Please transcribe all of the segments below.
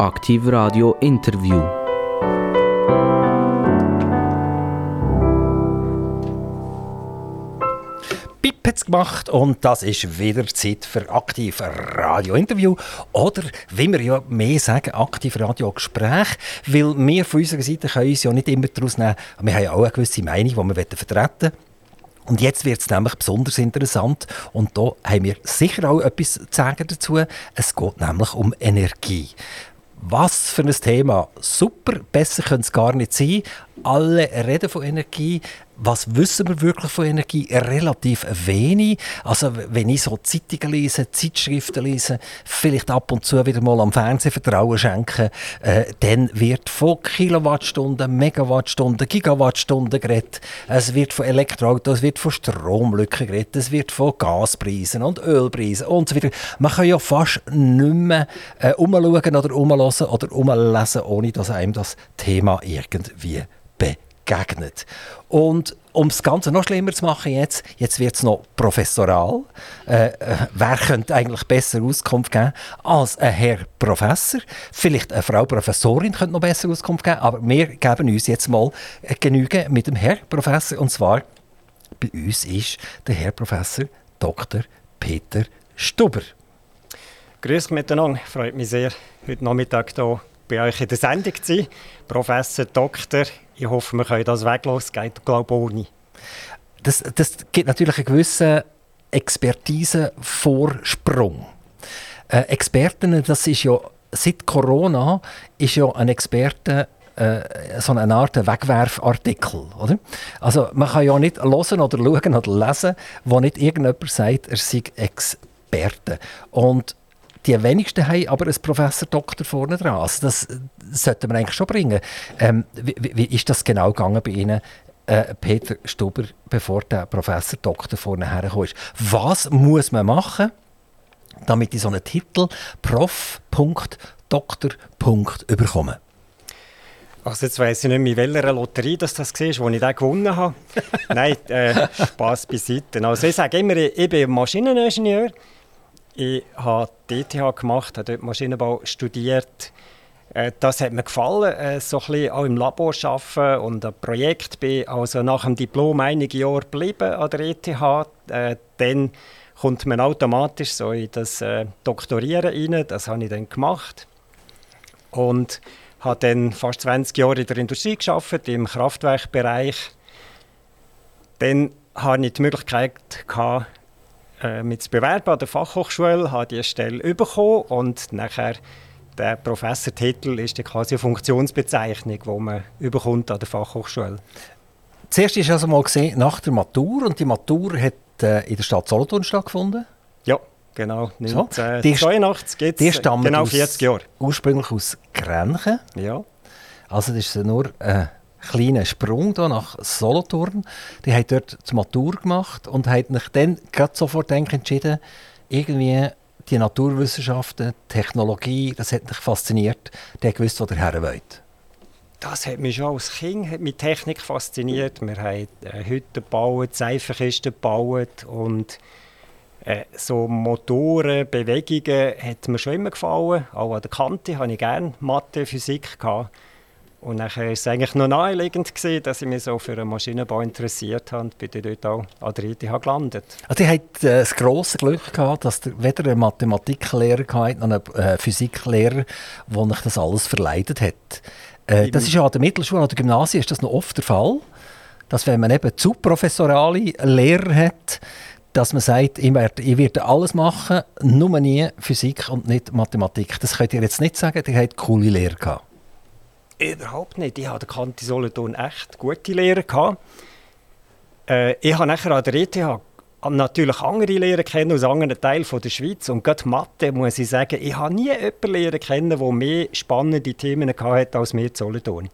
Aktiv Radio Interview. Pip hat's gemacht und das ist wieder Zeit für aktiv Radio-Interview oder, wie wir ja mehr sagen, aktiv Radio-Gespräch, weil wir von unserer Seite können uns ja nicht immer daraus nehmen, wir haben ja auch eine gewisse Meinung, die wir vertreten und jetzt wird es nämlich besonders interessant und da haben wir sicher auch etwas zu sagen dazu. Es geht nämlich um Energie. Was für ein Thema. Super, besser könnte es gar nicht sein. Alle reden von Energie was wissen wir wirklich von Energie? Relativ wenig. Also wenn ich so Zeitungen lese, Zeitschriften lese, vielleicht ab und zu wieder mal am Fernsehen Vertrauen schenken, äh, dann wird von Kilowattstunden, Megawattstunden, Gigawattstunden geredet. Es wird von Elektroautos, es wird von Stromlücken geredet, es wird von Gaspreisen und Ölpreisen und so weiter. Man kann ja fast nicht mehr äh, umschauen oder umlassen oder umlesen, ohne dass einem das Thema irgendwie begegnet. Und um das Ganze noch schlimmer zu machen jetzt, jetzt wird es noch professoral. Äh, äh, wer könnte eigentlich besser Auskunft geben als ein Herr Professor? Vielleicht eine Frau Professorin könnte noch besser Auskunft geben, aber wir geben uns jetzt mal Genüge mit dem Herr Professor. Und zwar bei uns ist der Herr Professor Dr. Peter Stuber. Grüß miteinander, freut mich sehr, heute Nachmittag hier bei euch in der Sendung zu sein. Professor, Doktor, ich hoffe, wir können das weglassen. Geht, glaube ich, ohne. Das, das gibt natürlich einen gewissen Expertise-Vorsprung. Äh, Experten, das ist ja seit Corona, ist ja ein Experte äh, so eine Art Wegwerfartikel, oder? Also man kann ja nicht hören oder schauen oder lesen, wo nicht irgendjemand sagt, er sei Experte. Und die wenigsten haben aber einen Professor Doktor vorne dran. Also das sollte man eigentlich schon bringen. Ähm, wie, wie, ist das genau gegangen bei Ihnen, äh, Peter Stuber, bevor der Professor Doktor vorne hergekommen ist? Was muss man machen, damit ich so einen Titel Prof.Doktor. bekomme? Also jetzt weiss ich nicht mehr, in welcher Lotterie das, das war, wo ich den gewonnen habe. Nein, äh, Spass beiseite. Also ich sage immer, ich bin Maschineningenieur. Ich habe DTH e gemacht, habe dort Maschinenbau studiert. Äh, das hat mir gefallen, äh, so ein bisschen auch im Labor arbeiten und ein Projekt bin also nach dem Diplom einige Jahre geblieben an der ETH. Äh, dann kommt man automatisch so in das Doktorieren rein. Das habe ich dann gemacht und habe dann fast 20 Jahre in der Industrie geschafft im Kraftwerkbereich. Dann hatte ich die Möglichkeit gehabt, äh, mit zu bewerben an der Fachhochschule, habe diese Stelle bekommen und nachher der Professortitel ist die quasi eine Funktionsbezeichnung, die man überkommt an der Fachhochschule. Zuerst ist also mal gesehen nach der Matur und die Matur hat äh, in der Stadt Solothurn stattgefunden. Ja, genau. 1982 so, geht es genau 40 Jahre. Ursprünglich aus Grenchen. Ja. Also das ist nur äh, kleinen Sprung hier nach Solothurn. Die haben dort die Matur gemacht und haben sich dann sofort entschieden, irgendwie die Naturwissenschaften, Technologie, das hat mich fasziniert. Haben gewusst, wo der Herr will. Das hat mich schon als Kind hat mich Technik fasziniert. Wir haben äh, Hütten gebaut, Seifenkisten gebaut und äh, so Motoren, Bewegungen hat mir schon immer gefallen. Auch an der Kante hatte ich gerne Mathe, Physik. Gehabt. Und nachher war es eigentlich noch naheliegend, gewesen, dass ich mich so für den Maschinenbau interessiert habe und bin dort auch an der ETH gelandet. Also, ihr habt äh, das grosse Glück gehabt, dass ihr weder einen Mathematiklehrer hatte, noch einen äh, Physiklehrer, der euch das alles verleidet hat. Äh, das ist ja an der Mittelschule, an der Gymnasium ist das noch oft der Fall, dass wenn man eben zu professorale Lehrer hat, dass man sagt, ich werde, ich werde alles machen, nur nie Physik und nicht Mathematik. Das könnt ihr jetzt nicht sagen, ihr habt coole Lehrer gehabt. Überhaupt nicht. Ich hatte Kante Solothurn echt gute Lehrer. Gehabt. Äh, ich habe nachher an der ETH natürlich andere Lehrer kennen aus anderen Teilen der Schweiz. Und gerade Mathe, muss ich sagen, ich habe nie jemanden Lehrer kennen, der mehr spannende Themen hatte als in Solothurn.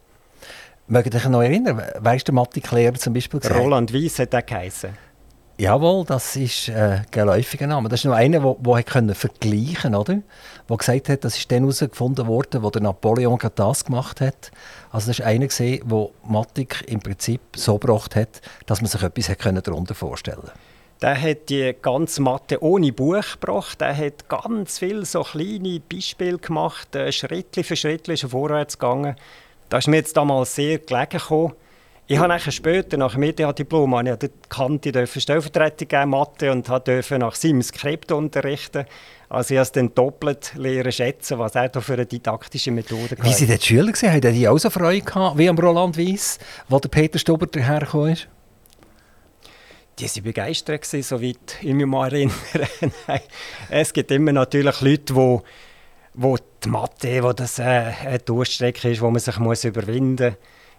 Ihr euch noch erinnern? Wer war der Mathe-Lehrer zum Beispiel? Roland Weiss hat er geheißen. Jawohl, das ist äh, ein geläufiger Name. Das ist noch einer, der vergleichen konnte, Der gesagt hat, das ist dann herausgefunden worden, wo der Napoleon das gemacht hat. Also das war einer, der Mathematik im Prinzip so gebracht hat, dass man sich etwas darunter vorstellen konnte. Der hat die ganze Mathe ohne Buch gebracht. Der hat ganz viele so kleine Beispiele gemacht. Äh, Schritt für Schritt ist er vorwärts gegangen. Das ist mir jetzt damals sehr gelegen gekommen. Ich habe nachher später, nach dem Mediadiplom, ich der Kante Stellvertretung geben, Mathe, und durfte nach seinem Skript unterrichten. Also ich habe es dann doppelt lernen schätzen, was er da für eine didaktische Methode hat. Wie waren die Schüler? Haben die auch so Freude gehabt, wie am Roland Weiss, wo der Peter Stuber dahergekommen ist? Die waren begeistert, soweit ich mich mal erinnere. es gibt immer natürlich Leute, die wo die Mathe, wo das äh, eine Durchstrecke ist, wo man sich muss überwinden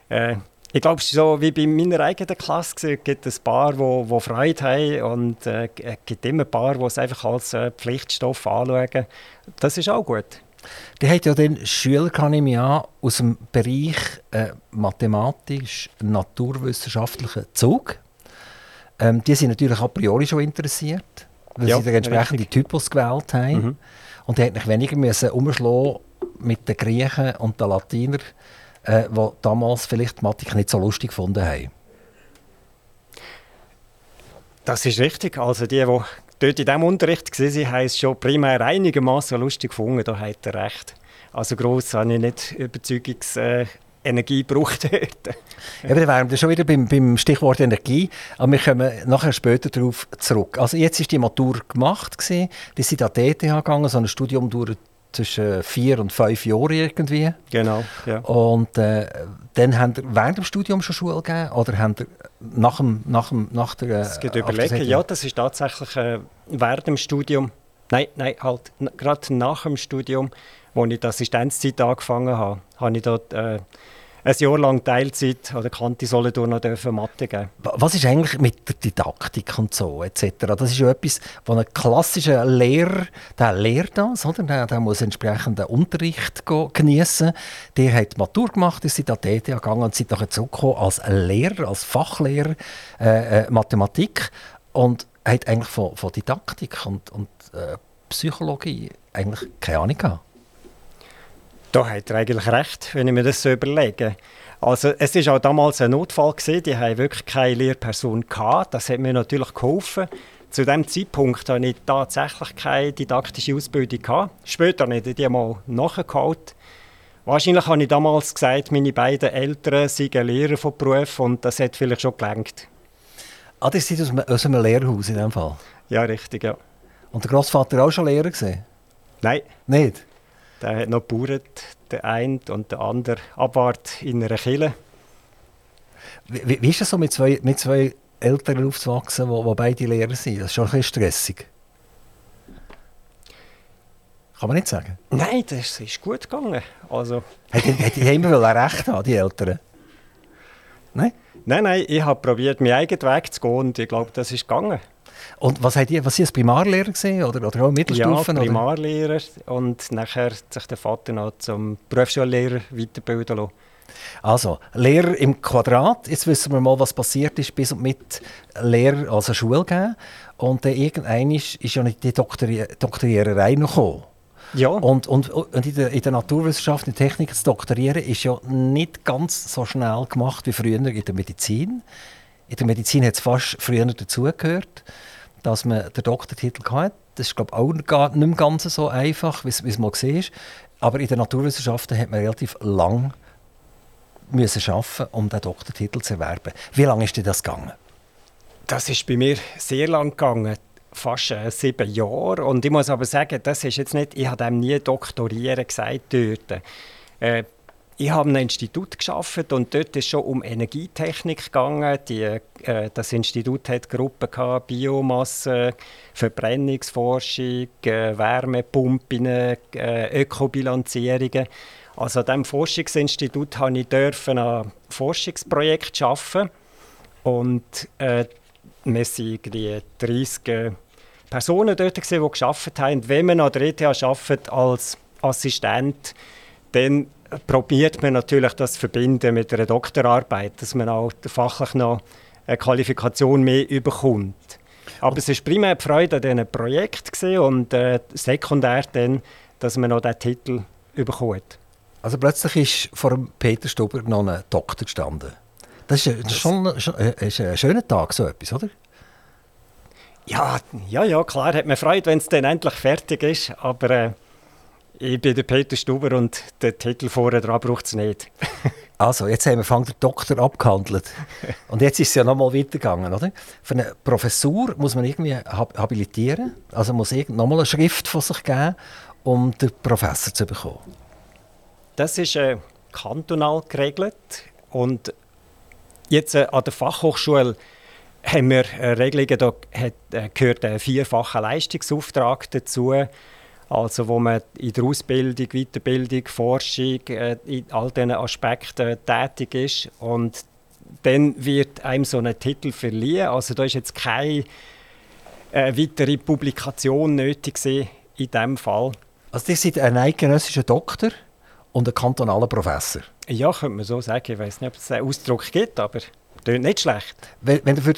muss. Äh, ich glaube, so wie bei meiner eigenen Klasse gibt es ein paar, die Freude haben und äh, es gibt immer ein paar, die es einfach als äh, Pflichtstoff anschauen. Das ist auch gut. Die hat ja den Schüler, kann ich mich an, aus dem Bereich äh, mathematisch-naturwissenschaftlichen Zug. Ähm, die sind natürlich a priori schon interessiert, weil ja, sie den entsprechenden richtig. Typus gewählt haben. Mhm. Und die hätten weniger müssen umschlagen mit den Griechen und den Latinern äh, die damals vielleicht Mathematik nicht so lustig gefunden haben. Das ist richtig. Also die, die dort in diesem Unterricht waren, haben es schon primär einigermaßen lustig gefunden. Da hat er recht. Also gross habe ich nicht Überzeugungsenergie Energie gebraucht dort. Ja, dann wären wir schon wieder beim, beim, Stichwort Energie, aber wir kommen nachher später darauf zurück. Also jetzt ist die Matur gemacht, gewesen. die sind an die ETH gegangen, so ein Studium dauert zwischen vier und fünf Jahren irgendwie. Genau, ja. Und äh, dann haben ihr während dem Studium schon Schule gegeben oder haben ihr nach, dem, nach, dem, nach der... Äh, es geht überlegen, ja, das ist tatsächlich äh, während dem Studium, nein, nein, halt gerade nach dem Studium, wo ich die Assistenzzeit angefangen habe, habe ich dort... Äh, ein Jahr lang Teilzeit an der Kante Solothurn noch dürfen Mathe geben. Was ist eigentlich mit der Didaktik und so etc.? Das ist ja etwas, wo ein klassischer Lehrer, der lehrt das, oder? Der, der muss entsprechenden Unterricht genießen. Der hat Matur gemacht, ist in die TTH gegangen und sind nachher zurückgekommen als Lehrer, als Fachlehrer äh, äh, Mathematik und hat eigentlich von, von Didaktik und, und äh, Psychologie eigentlich keine Ahnung gehabt. Da hat er eigentlich recht, wenn ich mir das so überlege. Also es ist auch damals ein Notfall gewesen, die haben wirklich keine Lehrperson gehabt. Das hat mir natürlich geholfen. Zu dem Zeitpunkt hatte ich tatsächlich keine didaktische Ausbildung gehabt. Später habe ich die mal nachgeholt. Wahrscheinlich habe ich damals gesagt, meine beiden Eltern seien Lehrer von Beruf und das hat vielleicht schon gelangt. Ah, das aus, aus einem Lehrhaus in dem Fall? Ja, richtig, ja. Und der Großvater auch schon Lehrer gesehen? Nein. Nicht? Der hat noch gebaut, der eine und der andere abwart in einer Kille. Wie, wie ist es so, mit zwei, mit zwei Eltern aufzuwachsen, die beide Lehrer sind? Das ist schon ein bisschen stressig. Kann man nicht sagen? Nein, das ist gut gegangen. Also. Hätte die immer recht haben, die Eltern? Nein? Nein, nein, ich habe probiert, meinen eigenen Weg zu gehen und ich glaube, das ist gegangen. Und was hat ihr, was ist Primarlehrer gesehen oder, oder auch Mittelstufen? Ja, Primarlehrer oder? und nachher hat sich der Vater noch zum Berufsschullehrer weiterbilden lassen. Also, Lehrer im Quadrat. Jetzt wissen wir mal, was passiert ist, bis und mit Lehrer als Schule geben. Und dann irgendwann ist, ist ja nicht die Doktori Doktoriererei noch gekommen. Ja. Und, und, und in, der, in der Naturwissenschaft, in der Technik zu doktorieren, ist ja nicht ganz so schnell gemacht wie früher in der Medizin. In der Medizin hat es fast früher dazugehört dass man den Doktortitel hatte. Das ist glaube ich, auch nicht mehr ganz so einfach, wie es mal war. Aber in den Naturwissenschaften hat man relativ lang müssen arbeiten, um den Doktortitel zu erwerben. Wie lange ist dir das gegangen? Das ist bei mir sehr lang gegangen, fast äh, sieben Jahre. Und ich muss aber sagen, das ist jetzt nicht, ich habe dem nie doktorieren gesagt dort. Äh, ich habe ein Institut geschaffen und dort ist schon um Energietechnik gegangen. Die, äh, das Institut hat Gruppen gehabt, Biomasse, Verbrennungsforschung, äh, Wärmepumpen, äh, Ökobilanzierungen. Also an diesem Forschungsinstitut durfte ich dürfen ein Forschungsprojekt schaffen und äh, wir waren 30 äh, Personen dort, gewesen, die gearbeitet haben. Wenn man an der ETH arbeitet als Assistent, dann probiert man natürlich das zu verbinden mit einer Doktorarbeit, dass man auch fachlich noch eine Qualifikation mehr überkommt. Aber es war primär die Freude an diesem Projekt und äh, sekundär dann, dass man noch diesen Titel überkommt. Also plötzlich ist vor Peter Stuber noch ein Doktor gestanden. Das ist, das ist schon, schon äh, ist ein schöner Tag, so etwas, oder? Ja, ja, ja, klar, hat man Freude, wenn es dann endlich fertig ist, aber äh, ich bin der Peter Stuber und den Titel vorne dran braucht es nicht. also, jetzt haben wir Fang der Doktor abgehandelt. Und jetzt ist es ja nochmal weitergegangen, oder? Für eine Professur muss man irgendwie habilitieren, also muss nochmal eine Schrift von sich geben, um den Professor zu bekommen. Das ist äh, kantonal geregelt und jetzt äh, an der Fachhochschule haben wir äh, Regelungen, da hat, äh, gehört ein vierfacher Leistungsauftrag dazu, also wo man in der Ausbildung, Weiterbildung, Forschung äh, in all diesen Aspekten tätig ist und dann wird einem so ein Titel verliehen. Also da ist jetzt keine äh, weitere Publikation nötig in diesem Fall. Also das sind ein eidgenössischer Doktor und ein kantonaler Professor? Ja, könnte man so sagen. Ich weiß nicht, ob es einen Ausdruck gibt, aber Tönt nicht schlecht. Wenn, wenn für,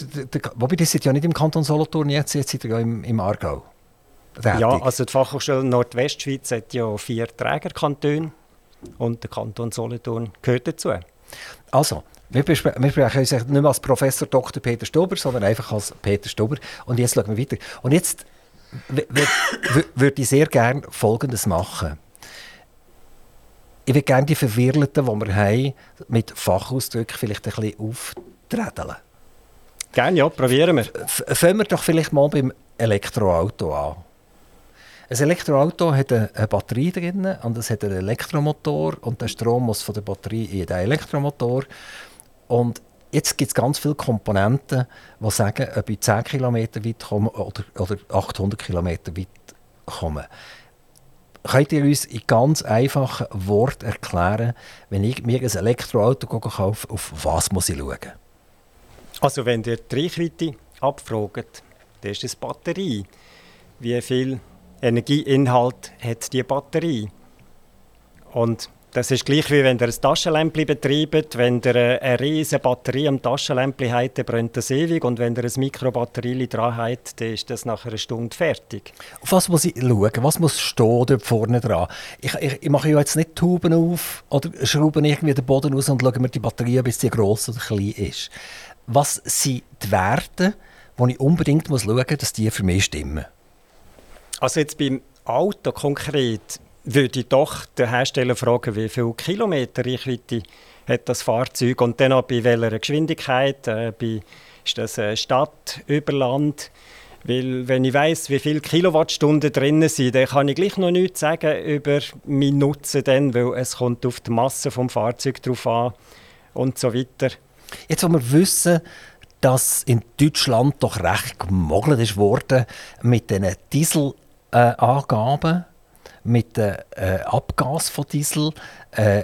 wobei, das sind ja nicht im Kanton Solothurn jetzt, jetzt sind ja im, im Aargau. Tätig. Ja, also die Fachhochschule Nordwestschweiz hat ja vier Trägerkantone und der Kanton Solothurn gehört dazu. Also, wir, wir sprechen uns nicht mehr als Professor Dr. Peter Stuber, sondern einfach als Peter Stuber. Und jetzt schauen wir weiter. Und jetzt würde ich sehr gerne Folgendes machen. Ich würde gerne die Verwirrten, die wir haben, mit Fachausdrücken vielleicht ein bisschen auftredeln. Gerne, ja, probieren wir. Fangen wir doch vielleicht mal beim Elektroauto an. Ein Elektroauto hat eine, Batterie drin und es hat einen Elektromotor und der Strom muss von der Batterie in den Elektromotor. Und jetzt gibt es ganz viele Komponenten, die sagen, ob ich 10 km weit komme oder, oder 800 km weit komme. Könnt ihr uns in ganz einfachen Worten erklären, wenn ich mir ein Elektroauto kaufe, auf was muss ich schauen? Also wenn ihr die Reichweite abfragt, dann ist es Batterie. Wie viel Energieinhalt hat die Batterie? Und das ist gleich wie wenn ihr ein Taschenlämpchen betreibt. Wenn ihr eine riesige Batterie am Taschenlämpchen habt, dann brennt das ewig. Und wenn ihr ein Mikrobatterie dran habt, dann ist das nach einer Stunde fertig. Auf was muss ich schauen? Was muss stehen dort vorne dran? Ich, ich, ich mache jetzt nicht Tuben auf oder schraube irgendwie den Boden aus und schaue mir die Batterie, bis sie gross oder klein ist. Was sind die Werte, die ich unbedingt muss schauen muss, dass die für mich stimmen? Also jetzt beim Auto konkret würde ich doch den Hersteller fragen, wie viel Kilometer Reichweite hat das Fahrzeug? Und dann auch bei welcher Geschwindigkeit, äh, bei, ist das äh, Stadt, über Land, weil wenn ich weiß, wie viele Kilowattstunden drin sind, dann kann ich gleich noch nichts sagen über meinen Nutzen, dann, weil es kommt auf die Masse des Fahrzeugs drauf an und so weiter. Jetzt, wo wir wissen, dass in Deutschland doch recht gemogelt ist worden mit diesen Dieselangaben, äh, mit dem äh, Abgas von Diesel, äh,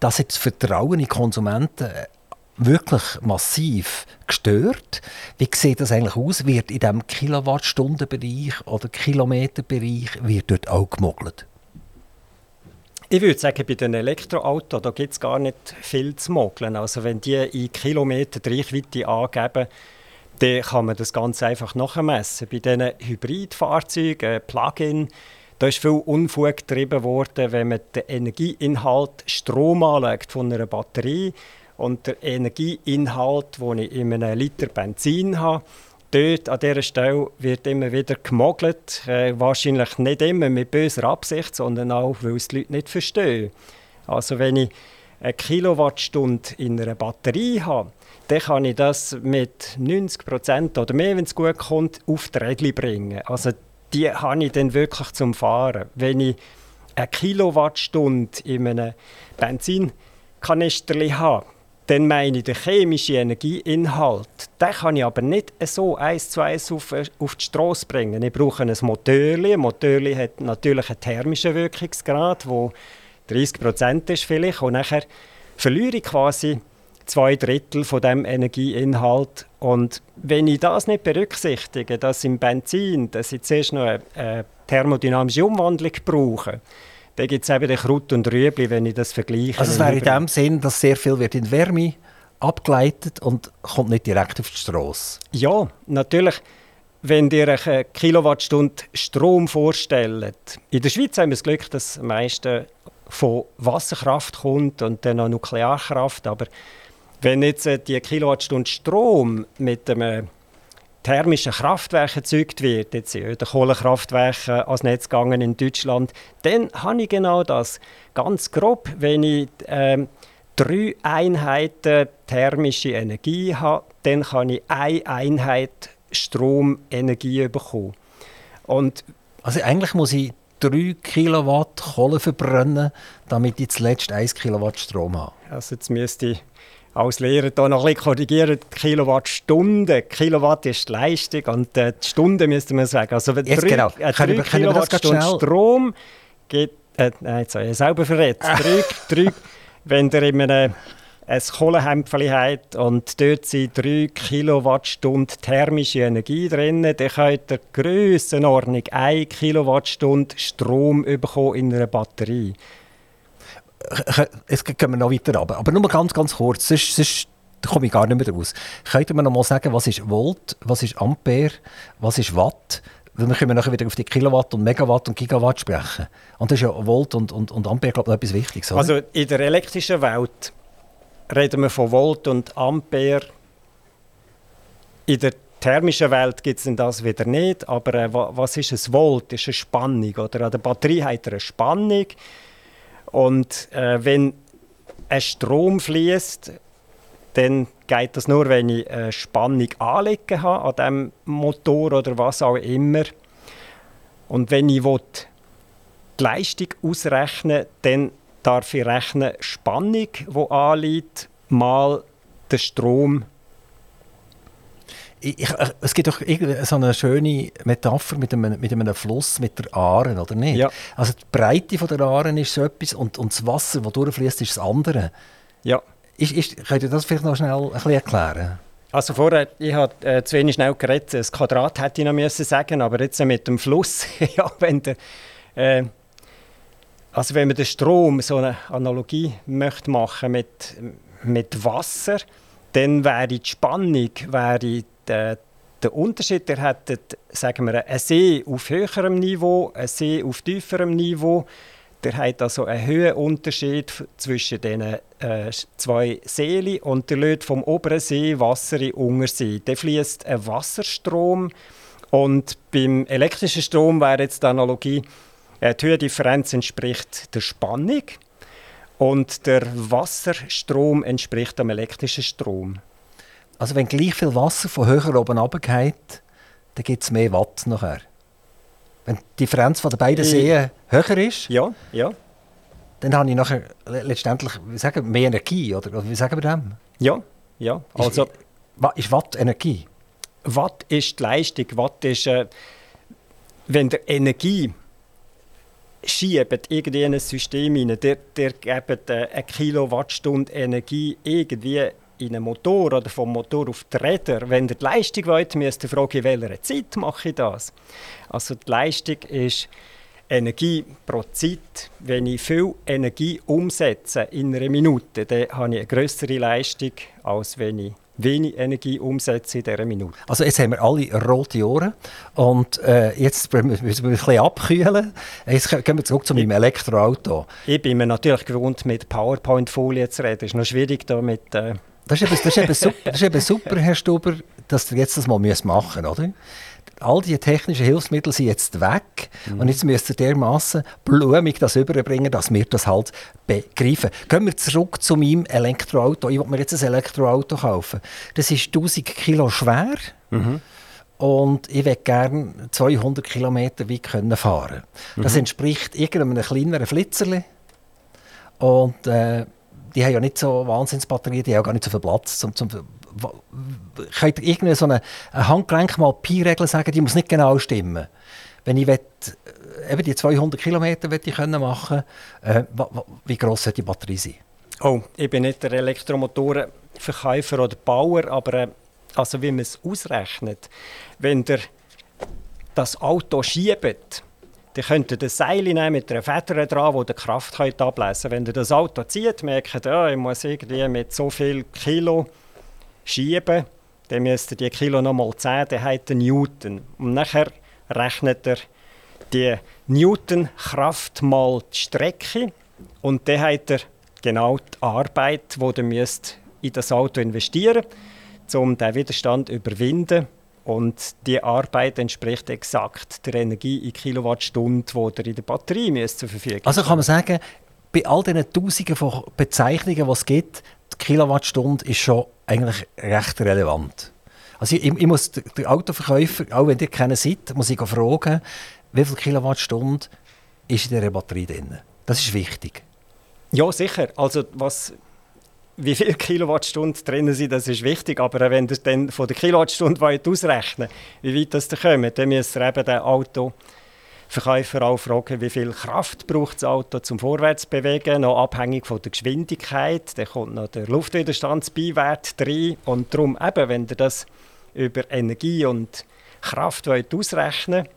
das hat das Vertrauen in Konsumenten äh, wirklich massiv gestört. Wie sieht das eigentlich aus? Wird in diesem Kilowattstundenbereich oder Kilometerbereich wird dort auch gemogelt? Ich würde sagen, bei den Elektroautos gibt es gar nicht viel zu mogeln. Also wenn die in Kilometer die Reichweite angeben, dann kann man das ganz einfach nachmessen. Bei diesen Hybridfahrzeugen, Plug-in, da ist viel Unfug getrieben worden, wenn man den Energieinhalt Strom anlegt von einer Batterie und der Energieinhalt, den ich in einem Liter Benzin habe, dort an dieser Stelle wird immer wieder gemogelt. Äh, wahrscheinlich nicht immer mit böser Absicht, sondern auch, weil es die Leute nicht verstehen. Also wenn ich eine Kilowattstunde in einer Batterie habe, dann kann ich das mit 90 Prozent oder mehr, wenn es gut kommt, auf die Rädchen bringen. Also die habe ich dann wirklich zum Fahren. Wenn ich eine Kilowattstunde in einem Benzinkanister habe, dann meine ich den chemischen Energieinhalt. Den kann ich aber nicht so eins zu eins auf, auf die Straße bringen. Ich brauche ein Motorli. Ein Motorli hat natürlich einen thermischen Wirkungsgrad, der 30 Prozent ist vielleicht. Und nachher verliere ich quasi zwei Drittel von dem Energieinhalt. Und wenn ich das nicht berücksichtige, dass im Benzin, dass ich zuerst noch eine, eine thermodynamische Umwandlung brauche, dann gibt es eben den Kraut und Rüebli, wenn ich das vergleiche. Also es wäre in dem Sinn, dass sehr viel wird in Wärme abgeleitet und kommt nicht direkt auf die Straße. Ja, natürlich. Wenn ihr eine Kilowattstunde Strom vorstellt, in der Schweiz haben wir das Glück, dass am meisten von Wasserkraft kommt und dann auch Nuklearkraft, aber wenn jetzt äh, die Kilowattstunde Strom mit einem thermischen Kraftwerken erzeugt wird, jetzt sind die Kohlekraftwerke ans Netz gegangen in Deutschland, dann habe ich genau das. Ganz grob, wenn ich ähm, drei Einheiten thermische Energie habe, dann kann ich eine Einheit Stromenergie bekommen. Und also eigentlich muss ich 3 Kilowatt Kohle verbrennen, damit ich zuletzt 1 Kilowatt Strom habe. Also jetzt müsste ich als Lehrer hier noch ein bisschen korrigieren, Kilowattstunde. Kilowatt ist die Leistung und äh, die Stunde müsste man sagen. Also wenn Jetzt drei, genau. äh, 3 Kilowattstunden Strom geht, äh, nein, jetzt habe ich selber verrät. 3, wenn ihr in einem ein Kohlenhämpfchen hat und dort sind 3 Kilowattstunden thermische Energie drin, dann könnt ihr Grössenordnung 1 Kilowattstunde Strom bekommen in einer Batterie. Jetzt gehen wir noch weiter runter. Aber nur ganz, ganz kurz, sonst, sonst komme ich gar nicht mehr raus. Könnt ihr mir noch mal sagen, was ist Volt, was ist Ampere, was ist Watt? Wir können nachher wieder auf die Kilowatt und Megawatt und Gigawatt sprechen. Und das ist ja Volt und, und, und Ampere, glaube ich, etwas Wichtiges. Oder? Also in der elektrischen Welt reden wir von Volt und Ampere. In der thermischen Welt gibt es das wieder nicht. Aber äh, was ist ein Volt? Das ist eine Spannung. Oder? An der Batterie hat er eine Spannung. Und äh, wenn ein Strom fließt, dann geht das nur, wenn ich eine Spannung anlegen habe an dem Motor oder was auch immer. Und wenn ich will, die Leistung ausrechnen dann darf ich rechnen Spannung, die anliegt, mal den Strom. Ich, ich, es gibt doch so eine schöne Metapher mit einem, mit einem Fluss, mit der Aare, oder nicht? Ja. Also die Breite von der Aare ist so etwas und, und das Wasser, das durchfließt, ist das andere. Ja. Ist, ist, könnt ihr das vielleicht noch schnell ein bisschen erklären? Also vorher, ich habe äh, zu wenig schnell geredet, das Quadrat hätte ich noch müssen sagen, aber jetzt mit dem Fluss, ja, wenn der, äh, also wenn man den Strom, so eine Analogie möchte machen mit, mit Wasser, dann wäre die Spannung, wäre der, der Unterschied, der hätte, sagen wir, einen See auf höherem Niveau, einen See auf tieferem Niveau, der hat also einen hohen Unterschied zwischen den äh, zwei Seen und der lädt vom oberen See Wasser in den Untersee. Da fließt ein Wasserstrom und beim elektrischen Strom wäre jetzt die Analogie, die Höhendifferenz entspricht der Spannung und der Wasserstrom entspricht dem elektrischen Strom. Also wenn gleich viel Wasser von höher oben runtergeht, dann gibt es mehr Watt nachher. Wenn die Differenz von den beiden Seen höher ist, ja, ja. dann habe ich nachher letztendlich wie sagen, mehr Energie. Oder wie sagen wir das? Ja, ja. Also, ist, ist Watt Energie? Watt ist die Leistung. Watt ist, äh, wenn der Energie schiebt irgendwie in ein System hinein, der, der gibt äh, eine Kilowattstunde Energie irgendwie in einen Motor oder vom Motor auf die Räder. Wenn ihr die Leistung wollt, müsst ihr fragen, in welcher Zeit mache ich das. Also die Leistung ist Energie pro Zeit. Wenn ich viel Energie umsetze in einer Minute, dann habe ich eine größere Leistung, als wenn ich wenig Energie umsetzen in dieser Minute. Also jetzt haben wir alle rote Ohren und äh, jetzt müssen wir ein bisschen abkühlen. Jetzt gehen wir zurück zu meinem Elektroauto. Ich bin mir natürlich gewohnt, mit PowerPoint-Folien zu reden. Es ist noch schwierig, da mit... Äh das, ist eben, das, ist eben super, das ist eben super, Herr Stuber, dass ihr jetzt das mal machen müsst, oder? All die technischen Hilfsmittel sind jetzt weg mhm. und jetzt müsst ihr dermaßen blumig das überbringen, dass wir das halt begreifen. Gehen wir zurück zu meinem Elektroauto. Ich will mir jetzt ein Elektroauto kaufen. Das ist 1000 Kilo schwer. Mhm. Und ich möchte gerne 200 Kilometer weit können fahren. Das mhm. entspricht irgendeinem kleineren Flitzerli. Und äh, die haben ja nicht so Wahnsinnsbatterien, die haben gar nicht so viel Platz, um, um könnt ihr irgendeine so eine, eine Handgelenk mal Pi-Regel sagen, die muss nicht genau stimmen. Wenn ich will, äh, eben die 200 Kilometer ich können machen, äh, wie groß soll die Batterie sein? Oh, ich bin nicht der Elektromotorenverkäufer oder Bauer, aber äh, also wie man es ausrechnet, wenn der das Auto schiebt, dann könnt ihr das Seil nehmen mit einer Feder dran, wo die Kraft könnt ablesen Wenn ihr das Auto zieht, merkt ihr, ja, ich muss irgendwie mit so viel Kilo schieben, dann müsst ihr die Kilo nochmal 10, dann hat er Newton. Und nachher rechnet er die Newtonkraft mal die Strecke und dann hat er genau die Arbeit, die ihr müsst in das Auto investieren müsst, um den Widerstand zu überwinden Und die Arbeit entspricht exakt der Energie in Kilowattstunden, die ihr in der Batterie müsst zur Verfügung Also kann man sagen, bei all diesen Tausenden von Bezeichnungen, die es gibt, Kilowattstunde ist schon eigentlich recht relevant. Also ich, ich muss den Autoverkäufer, auch wenn ihr keinen seid, muss ich fragen, wie viel Kilowattstunden ist in dieser Batterie drin. Das ist wichtig. Ja, sicher. Also was wie viele Kilowattstunden drin sind, das ist wichtig. Aber wenn ihr dann von der Kilowattstunde wollt ausrechnen wie weit das da kommt, dann müsst ihr eben den Autoverkäufer auch fragen, wie viel Kraft braucht das Auto zum Vorwärtsbewegen, noch abhängig von der Geschwindigkeit. Dann kommt noch der Luftwiderstandsbeiwert rein. Und darum, eben, wenn ihr das über Energie und Kraft wollt ausrechnen wollt,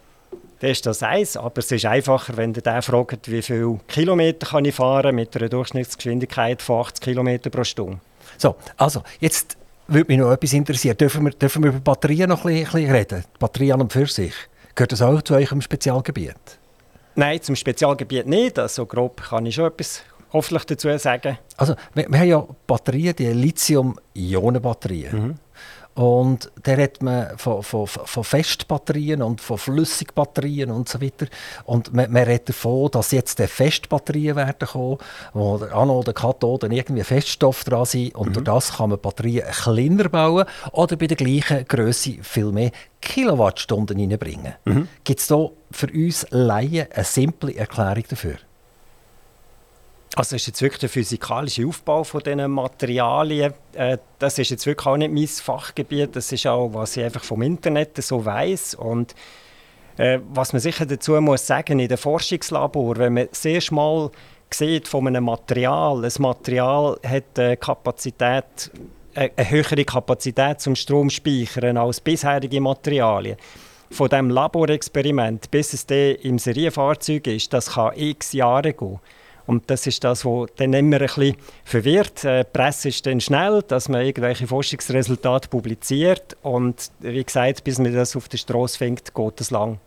dann ist das eins. Aber es ist einfacher, wenn ihr den fragt, wie viele Kilometer kann ich fahren mit einer Durchschnittsgeschwindigkeit von 80 km pro Stunde. So, also jetzt würde mich noch etwas interessieren. Dürfen wir, dürfen wir über Batterien noch ein bisschen, reden? Die Batterie an und für sich. Gehört das auch zu eurem Spezialgebiet? Nein, zum Spezialgebiet nicht. Also grob kann ich schon etwas hoffentlich dazu sagen. Also wir, wir haben ja Batterien, die Lithium-Ionen-Batterien. Mhm. Und da redet man von, von, von Festbatterien und von Flüssigbatterien und so weiter. Und man, man redet davon, dass jetzt Festbatterien werden kommen, wo der Anode, Kathode irgendwie Feststoff dran sind. Und mhm. durch das kann man Batterien kleiner bauen oder bei der gleichen Größe viel mehr Kilowattstunden reinbringen. Mhm. Gibt es da für uns Laien eine simple Erklärung dafür? Also ist jetzt wirklich der physikalische Aufbau von diesen Materialien, äh, das ist jetzt wirklich auch nicht mein Fachgebiet, das ist auch, was ich einfach vom Internet so weiß und äh, was man sicher dazu muss sagen, in den Forschungslabor, wenn man sehr mal sieht von einem Material, ein Material hat eine Kapazität, äh, eine höhere Kapazität zum Stromspeichern als bisherige Materialien. Von dem Laborexperiment, bis es im Serienfahrzeug ist, das kann x Jahre gehen. Und das ist das, was dann immer ein bisschen verwirrt. Äh, die Presse ist dann schnell, dass man irgendwelche Forschungsresultate publiziert. Und wie gesagt, bis man das auf der Straße fängt, geht es lang.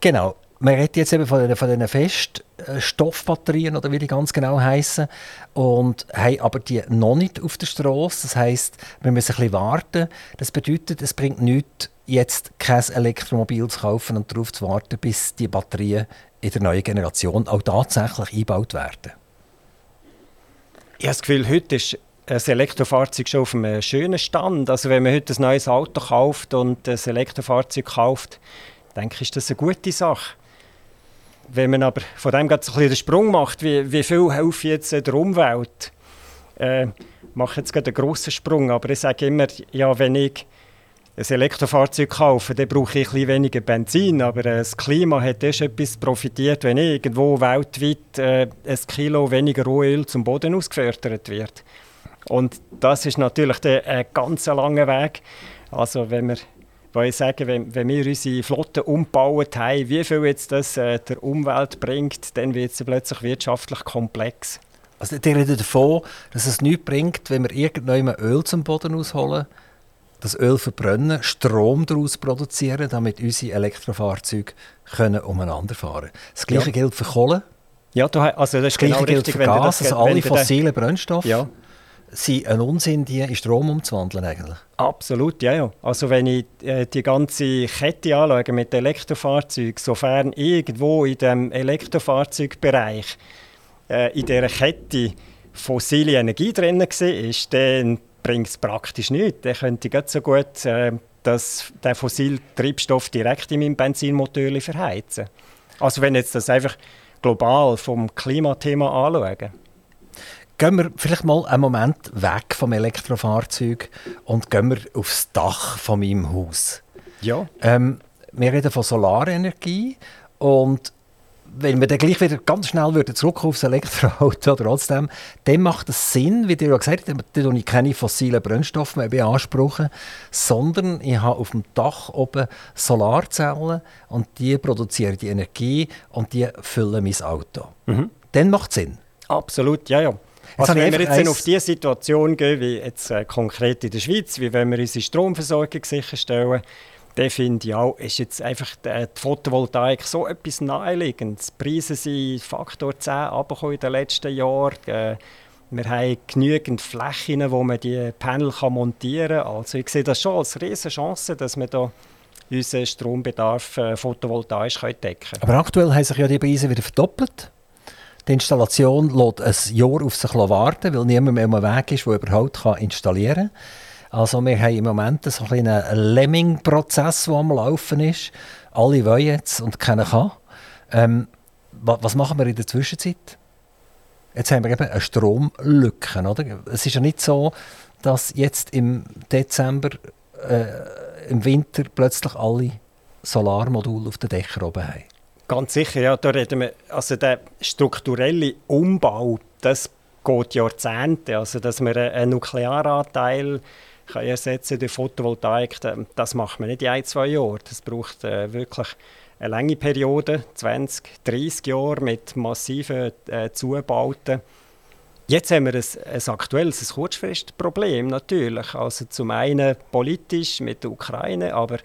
Genau. Man redet jetzt eben von den, von Feststoffbatterien oder wie die ganz genau heißen und haben aber die noch nicht auf der Straße. Das heißt, wir müssen ein bisschen warten. Das bedeutet, es bringt nichts, jetzt kein Elektromobil zu kaufen und darauf zu warten, bis die Batterien in der neuen Generation auch tatsächlich eingebaut werden? Ich habe das Gefühl, heute ist ein Elektrofahrzeug schon auf einem schönen Stand. Also wenn man heute ein neues Auto kauft und ein Elektrofahrzeug kauft, denke ich, ist das eine gute Sache. Wenn man aber von dem gerade ein den Sprung macht, wie, wie viel hilft jetzt der Umwelt, äh, mache jetzt gerade einen grossen Sprung. Aber ich sage immer, ja, wenn ich ein Elektrofahrzeug kaufen, dann brauche ich ein weniger Benzin, aber äh, das Klima hat erst etwas profitiert, wenn irgendwo weltweit äh, ein Kilo weniger Rohöl zum Boden ausgefördert wird. Und das ist natürlich der, ein ganz langer Weg. Also wenn wir weil ich sage, wenn, wenn wir unsere Flotte umgebaut haben, wie viel jetzt das äh, der Umwelt bringt, dann wird es plötzlich wirtschaftlich komplex. Also die reden davon, dass es nichts bringt, wenn wir irgendwann Öl zum Boden ausholen das Öl verbrennen, Strom daraus produzieren, damit unsere Elektrofahrzeuge können umeinander fahren können. Das Gleiche ja. gilt für Kohle. Ja, du, also das, das Gleiche genau gilt richtig, für Gas. also alle fossilen Brennstoffe ja. sind ein Unsinn, die in Strom umzuwandeln eigentlich. Absolut, ja, ja. Also wenn ich äh, die ganze Kette anschaue mit Elektrofahrzeugen, sofern irgendwo in dem Elektrofahrzeugbereich äh, in dieser Kette fossile Energie drin war, dann bringt es praktisch nichts. Dann könnte ich so gut äh, das, den fossilen Treibstoff direkt in meinem Benzinmotor verheizen. Also wenn jetzt das einfach global vom Klimathema anschauen. Gehen wir vielleicht mal einen Moment weg vom Elektrofahrzeug und gehen wir aufs Dach von meinem Haus. Ja. Ähm, wir reden von Solarenergie und wenn wir dann gleich wieder ganz schnell würden zurück aufs Elektroauto trotzdem, dann macht es Sinn, wie du ja gesagt hast, dass ich keine fossilen Brennstoffe mehr beanspruchen, sondern ich habe auf dem Dach oben Solarzellen und die produzieren die Energie und die füllen mein Auto. Mhm. Dann macht es Sinn. Absolut, ja, ja. Also wenn wir jetzt auf diese Situation gehen, wie jetzt äh, konkret in der Schweiz, wie wenn wir unsere Stromversorgung sicherstellen, dann finde ich auch, ist jetzt einfach die, Photovoltaik so etwas Naheliegendes. Die Preise sind Faktor 10 in den letzten Jahren. Äh, Wir haben genügend Flächen, wo man die Panel montieren kann. Also ich sehe das schon als riesige Chance, dass wir da unseren Strombedarf äh, photovoltaisch decken können. Aber aktuell haben sich ja die Preise wieder verdoppelt. Die Installation lässt ein Jahr auf sich warten, weil niemand mehr am Weg ist, der überhaupt installieren kann. Also wir haben im Moment so einen Lemming-Prozess, der am Laufen ist. Alle wollen jetzt und keiner kann. Ähm, was machen wir in der Zwischenzeit? Jetzt haben wir eben eine Stromlücke. Oder? Es ist ja nicht so, dass jetzt im Dezember, äh, im Winter plötzlich alle Solarmodule auf den Dächern oben haben. Ganz sicher, ja. Da reden wir, also der strukturelle Umbau, das geht Jahrzehnte. Also, dass man einen Nuklearanteil kann ersetzen durch Photovoltaik, das macht man nicht in ein, zwei Jahren. Das braucht äh, wirklich eine lange Periode, 20, 30 Jahre mit massiven äh, Zubauten. Jetzt haben wir ein, ein aktuelles, ein Kurzfristproblem natürlich. Also zum einen politisch mit der Ukraine, aber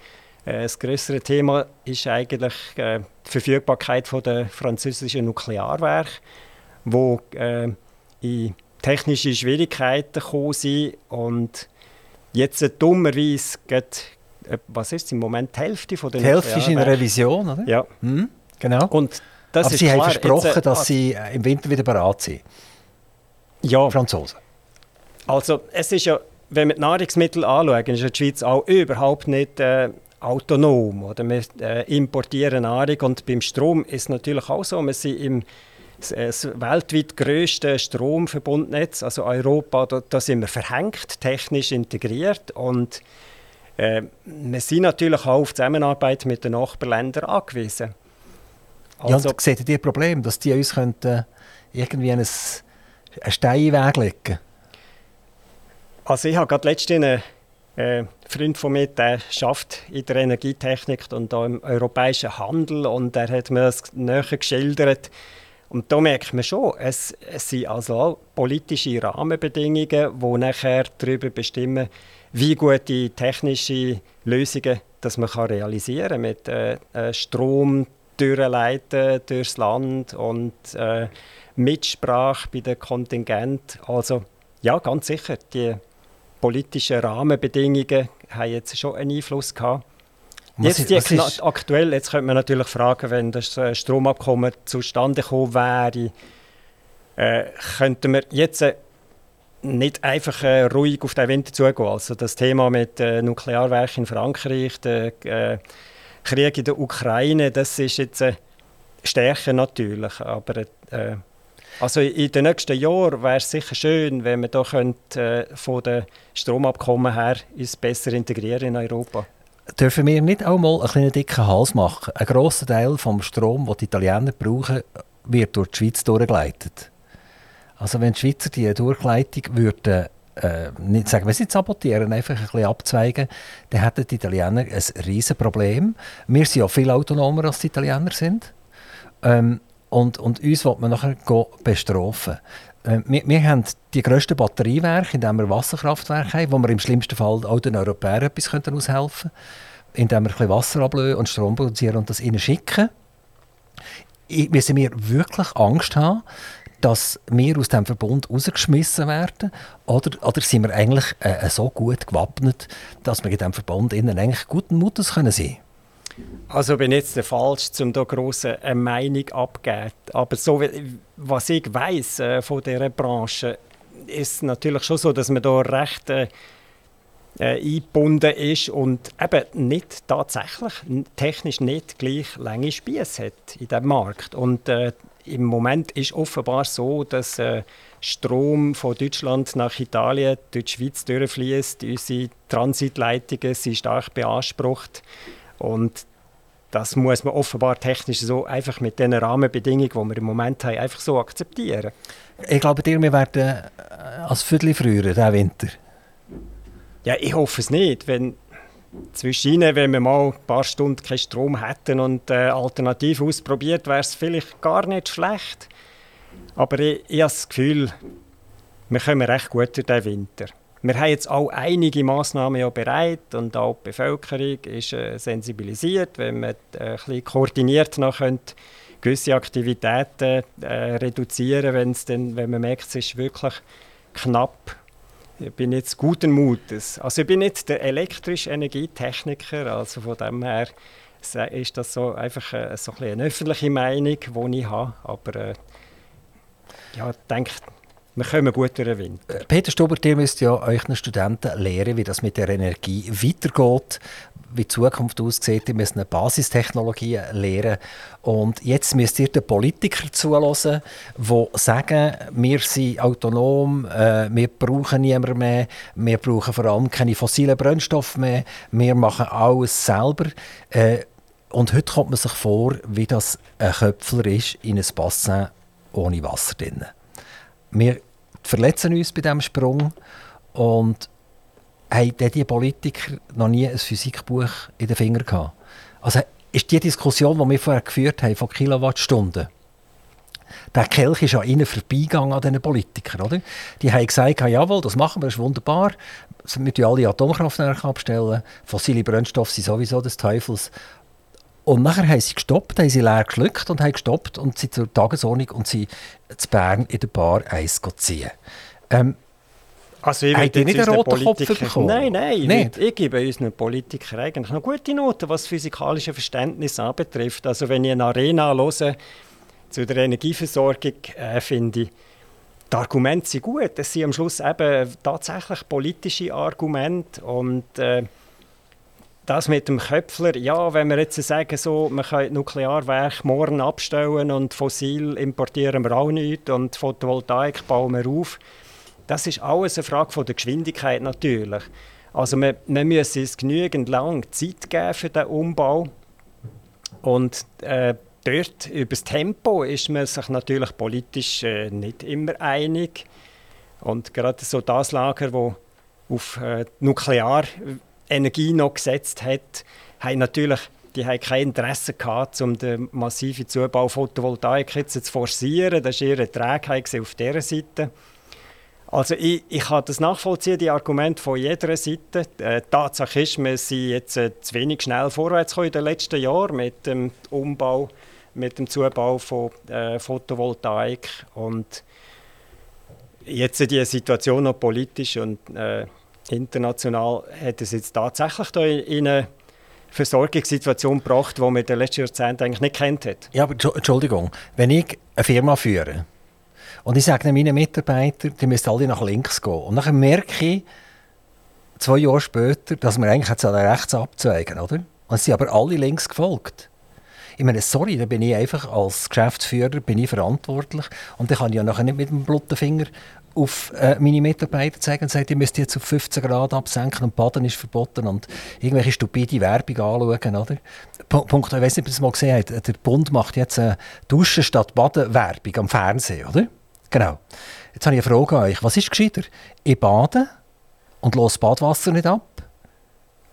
äh, das größere Thema ist eigentlich die Verfügbarkeit der französischen Nuklearwerke, wo in technische Schwierigkeiten gekommen sind und jetzt äh, dummerweise geht, äh, was ist im Moment die Hälfte von der Die Hälfte ist in Revision, oder? Ja. Mhm, genau. Und das Aber ist Sie klar, haben versprochen, jetzt, äh, dass Sie im Winter wieder bereit sind. Ja. Franzosen. Also es ist ja, wenn wir die Nahrungsmittel anschauen, ist ja die Schweiz auch überhaupt nicht äh, autonom. Oder? Wir äh, importieren Nahrung und beim Strom ist es natürlich auch so, wir sind im das weltweit grösste Stromverbundnetz, also Europa, da, da, sind wir verhängt, technisch integriert und äh, wir sind natürlich auch auf Zusammenarbeit mit den Nachbarländern angewiesen. Also, ja, und seht ihr Problem, dass die uns könnten, irgendwie einen, einen Stein weglegen Also ich habe gerade letztens äh, ein Freund von mir, der schafft in der Energietechnik und da im europäischen Handel und er hat mir das näher geschildert. Und da merkt man schon, es, es sind also politische Rahmenbedingungen, die nachher darüber bestimmen, wie gute technische Lösungen das man kann realisieren kann. Mit äh, äh, Strom durchleiten durchs Land und äh, Mitsprache bei den Kontingenten. Also ja, ganz sicher, die politischen Rahmenbedingungen haben jetzt schon einen Einfluss gehabt. Jetzt ist, jetzt aktuell, jetzt könnte man natürlich fragen, wenn das äh, Stromabkommen zustande gekommen wäre, äh, könnten wir jetzt äh, nicht einfach äh, ruhig auf den Winter zugehen. Also das Thema mit äh, Nuklearwerken in Frankreich, der äh, Krieg in der Ukraine, das ist jetzt äh, Stärke natürlich, aber also in den nächsten Jahren wäre es sicher schön, wenn wir da äh, von den Stromabkommen her uns besser integrieren in Europa. Dürfen wir nicht auch mal einen kleinen dicken Hals machen? Ein grosser Teil vom Strom, den die Italiener brauchen, wird durch die Schweiz durchgeleitet. Also wenn die Schweizer die Durchleitung würden, äh, nicht sagen, wir sind sabotieren, einfach ein bisschen abzweigen, dann hätten die Italiener ein riesen Problem. Wir sind ja viel autonomer als die Italiener sind. Ähm, und, und uns will man nachher bestrafen. Äh, wir, wir, haben die grössten Batteriewerke, indem wir Wasserkraftwerke haben, wo wir im schlimmsten Fall auch den Europäern etwas aushelfen könnten, indem wir ein Wasser ablösen und Strom produzieren und das ihnen schicken. Ich, müssen wir wirklich Angst haben, dass wir aus diesem Verbund rausgeschmissen werden? Oder, oder sind wir eigentlich äh, so gut gewappnet, dass wir in diesem Verbund innen eigentlich guten Mutes sein können? Also bin jetzt falsch, um da große eine Meinung abzugeben. Aber so was ich weiß äh, von dieser Branche, ist natürlich schon so, dass man da recht äh, äh, eingebunden ist und eben nicht tatsächlich technisch nicht gleich lange Spieße hat in diesem Markt. Und äh, im Moment ist offenbar so, dass äh, Strom von Deutschland nach Italien durch die Schweiz durchfließt. Unsere Transitleitungen sind stark beansprucht. Und das muss man offenbar technisch so einfach mit den Rahmenbedingungen, die wir im Moment haben, einfach so akzeptieren. Ich glaube, dir, wir werden äh, als Viertel früher diesen Winter. Ja, ich hoffe es nicht. Wenn zwischen wenn wir mal ein paar Stunden keinen Strom hätten und äh, alternativ ausprobiert, wäre es vielleicht gar nicht schlecht. Aber ich, ich habe das Gefühl, wir kommen recht gut durch den Winter. Wir haben jetzt auch einige Massnahmen ja bereit und auch die Bevölkerung ist äh, sensibilisiert, wenn man äh, ein koordiniert noch könnte gewisse Aktivitäten äh, reduzieren, wenn's denn, wenn man merkt, es ist wirklich knapp. Ich bin jetzt guten Mutes. Also ich bin nicht der elektrische Energietechniker, also von dem her ist das so einfach äh, so ein eine öffentliche Meinung, die ich habe. Aber äh, ja, denke, wir kommen gut durch den Winter. Äh, Peter Stuber, ihr müsst ja euren Studenten lehren, wie das mit der Energie weitergeht, wie die Zukunft aussieht. Ihr müsst eine Basistechnologie lehren. Und jetzt müsst ihr den Politikern zulassen, die sagen, wir sind autonom, äh, wir brauchen niemanden mehr, wir brauchen vor allem keine fossilen Brennstoffe mehr, wir machen alles selber. Äh, und heute kommt man sich vor, wie das ein Köpfler ist in ein Bassin ohne Wasser drin. Wir verletzen uns bei diesem Sprung und haben die Politiker noch nie ein Physikbuch in den Fingern gehabt. Also ist die Diskussion, die wir vorher geführt haben, von Kilowattstunden, der Kelch ist an ihnen vorbeigegangen, an diesen Politikern. Oder? Die haben gesagt, jawohl, das machen wir, das ist wunderbar. Wir stellen alle Atomkraftwerke abstellen. Fossile Brennstoffe sind sowieso des Teufels. Und nachher haben sie gestoppt, haben sie leer geschluckt und haben gestoppt und sind zur Tagesordnung und sie zu Bern in der Bar Eis ziehen. Ähm, also ich will nicht einen roten Kopf bekommen? Nein, nein, nicht. Ich, gebe unseren Politikern eigentlich noch gute Noten, was physikalische Verständnis anbetrifft. Also wenn ich eine Arena höre zu der Energieversorgung, äh, finde ich, die Argumente sind gut. Es sind am Schluss eben tatsächlich politische Argumente und äh, das mit dem Köpfler, ja, wenn wir jetzt sagen, so, man kann Nuklearwerk morgen abstellen und fossil importieren wir auch nicht und Photovoltaik bauen wir auf, das ist alles eine Frage von der Geschwindigkeit natürlich. Also man, man muss es genügend lang Zeit geben für den Umbau. Und äh, dort über das Tempo ist man sich natürlich politisch äh, nicht immer einig. Und gerade so das Lager, wo auf äh, Nuklear Energie noch gesetzt hat, haben natürlich die haben kein Interesse gehabt, um den massiven Zubau Photovoltaik jetzt zu forcieren. Das war ihre Trägheit auf dieser Seite. Also ich, ich kann das nachvollziehen, die Argumente von jeder Seite. Äh, die Tatsache ist, wir sind jetzt äh, zu wenig schnell vorwärts gekommen in den letzten Jahren mit dem Umbau, mit dem Zubau von äh, Photovoltaik und jetzt die Situation noch politisch und äh, international hat es jetzt tatsächlich da in eine Versorgungssituation gebracht, die man in den letzten Jahrzehnten eigentlich nicht kennt hat. Ja, aber Entschuldigung, wenn ich eine Firma führe und ich sage meinen Mitarbeitern, die müssen alle nach links gehen und dann merke ich zwei Jahre später, dass wir eigentlich jetzt rechts abzweigen, oder? Und sie sind aber alle links gefolgt. Ich meine, sorry, da bin ich einfach als Geschäftsführer bin ich verantwortlich und dann kann ich ja nachher nicht mit dem blutigen Finger auf äh, meine Mitarbeiter zeigen und sagen, ihr müsst jetzt auf 15 Grad absenken und Baden ist verboten und irgendwelche stupide Werbung anschauen. Oder? Punkt, ich weiß nicht, ob ihr das mal gesehen habt, der Bund macht jetzt eine Duschen statt Baden Werbung am Fernsehen, oder? Genau. Jetzt habe ich eine Frage an euch. Was ist gescheiter? Ich bade und los Badwasser nicht ab?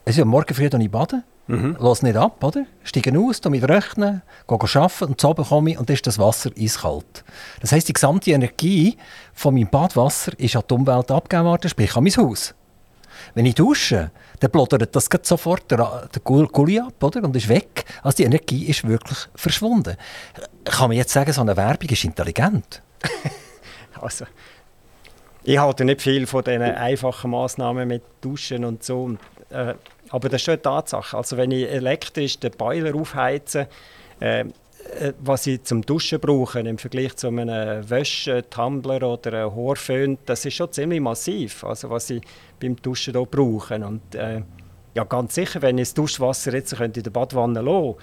Ist ja morgen früh ich baden Mhm. Lass nicht ab, oder? Steigen aus, mit rechnen, gehen arbeiten und zu oben komme ich und dann ist das Wasser eiskalt. Das heisst, die gesamte Energie von meinem Badwasser ist an die Umwelt abgegeben worden, sprich an mein Haus. Wenn ich dusche, dann plottert das sofort der, der Gulli ab oder? und ist weg. Also die Energie ist wirklich verschwunden. Kann man jetzt sagen, so eine Werbung ist intelligent? also, ich halte nicht viel von diesen einfachen Massnahmen mit Duschen und so. Und, äh, aber das ist schon eine Tatsache. Also wenn ich elektrisch den Boiler aufheize, äh, äh, was ich zum Duschen brauche im Vergleich zu einem Wäschetumbler oder einem Haarföhn, das ist schon ziemlich massiv, also was ich beim Duschen hier brauche. Und äh, ja, ganz sicher, wenn ich das Duschwasser jetzt könnte in der Badwanne lassen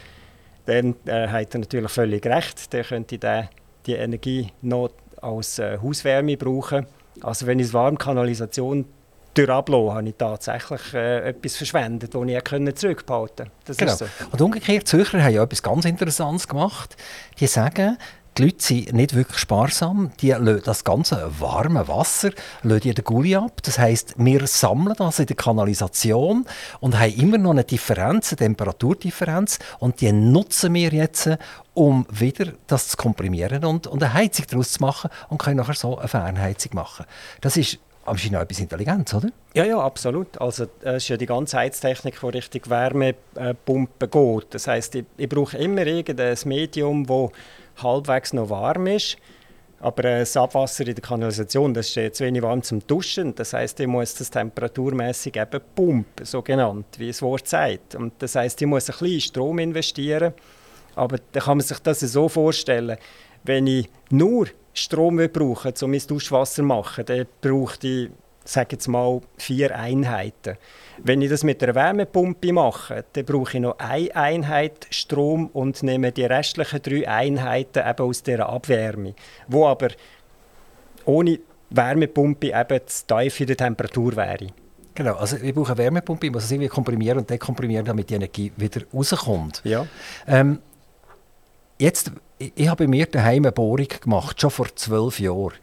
dann äh, hat er natürlich völlig recht. Dann könnte ich die Energie noch als äh, Hauswärme brauchen. Also wenn ich es Warmkanalisation durch Ablassen habe ich tatsächlich äh, etwas verschwendet, das ich konnte zurückbehalten konnte. Genau. So. Und umgekehrt, die Zürcher haben ja etwas ganz Interessantes gemacht. Die sagen, die Leute sind nicht wirklich sparsam. Die lassen das ganze warme Wasser lassen in den Gully ab. Das heisst, wir sammeln das in der Kanalisation und haben immer noch eine Differenz, eine Temperaturdifferenz. Und die nutzen wir jetzt, um wieder das zu komprimieren und, und eine Heizung daraus zu machen und können nachher so eine Fernheizung machen. Das ist aber es ist noch etwas Intelligenz, oder? Ja, ja, absolut. Also es ist ja die ganze Heiztechnik, die Richtung Wärmepumpe geht. Das heißt, ich, ich brauche immer irgendein Medium, das halbwegs noch warm ist. Aber äh, das Abwasser in der Kanalisation, das ist äh, zu wenig warm zum Duschen. Das heißt, ich muss das temperaturmäßig eben pumpen, so genannt, wie das Wort sagt. Und das heißt, ich muss ein bisschen Strom investieren. Aber dann kann man sich das so vorstellen, wenn ich nur Strom brauche, um mein Duschwasser zu machen, dann brauche ich, sage jetzt mal, vier Einheiten. Wenn ich das mit einer Wärmepumpe mache, dann brauche ich noch eine Einheit Strom und nehme die restlichen drei Einheiten eben aus dieser Abwärme, wo aber ohne Wärmepumpe eben zu tief in der Temperatur wäre. Genau, also ich brauche eine Wärmepumpe, ich muss es irgendwie komprimieren und dekomprimieren, damit die Energie wieder rauskommt. Ja. Ähm, jetzt, ich, ich habe bei mir daheim eine Bohrung gemacht, schon vor zwölf Jahren.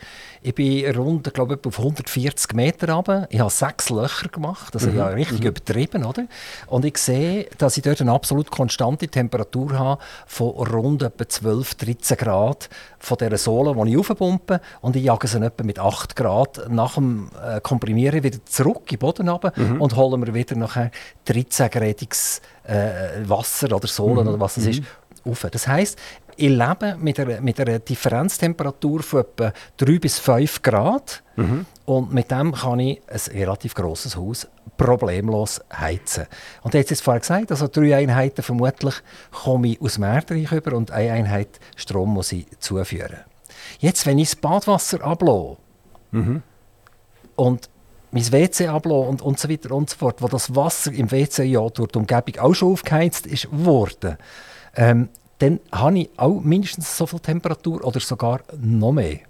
Ich bin rund, glaube ich, auf 140 Meter runter. Ich habe sechs Löcher gemacht, also mhm. ja richtig mhm. übertrieben, oder? Und ich sehe, dass ich dort eine absolut konstante Temperatur habe von rund etwa 12, 13 Grad von dieser Sohle, die ich aufpumpe. Und ich jage sie etwa mit 8 Grad nach dem äh, Komprimieren wieder zurück in den Boden runter mhm. und hole mir wieder nachher 13-gradiges äh, Wasser oder Sohle mhm. oder was es ist, mhm. Auf. Das heisst, ich lebe mit einer, mit einer Differenztemperatur von etwa 3 bis 5 Grad. Mhm. Und mit dem kann ich ein relativ grosses Haus problemlos heizen. Und jetzt ist vorher gesagt, also drei Einheiten vermutlich komme ich aus dem Erdreich über und eine Einheit Strom muss ich zuführen. Jetzt, wenn ich das Badwasser ablasse mhm. und mein WC ablasse und, und so weiter und so fort, wo das Wasser im WC ja durch die Umgebung auch schon aufgeheizt ist worden, ähm, dann habe ich auch mindestens so viel Temperatur oder sogar noch mehr,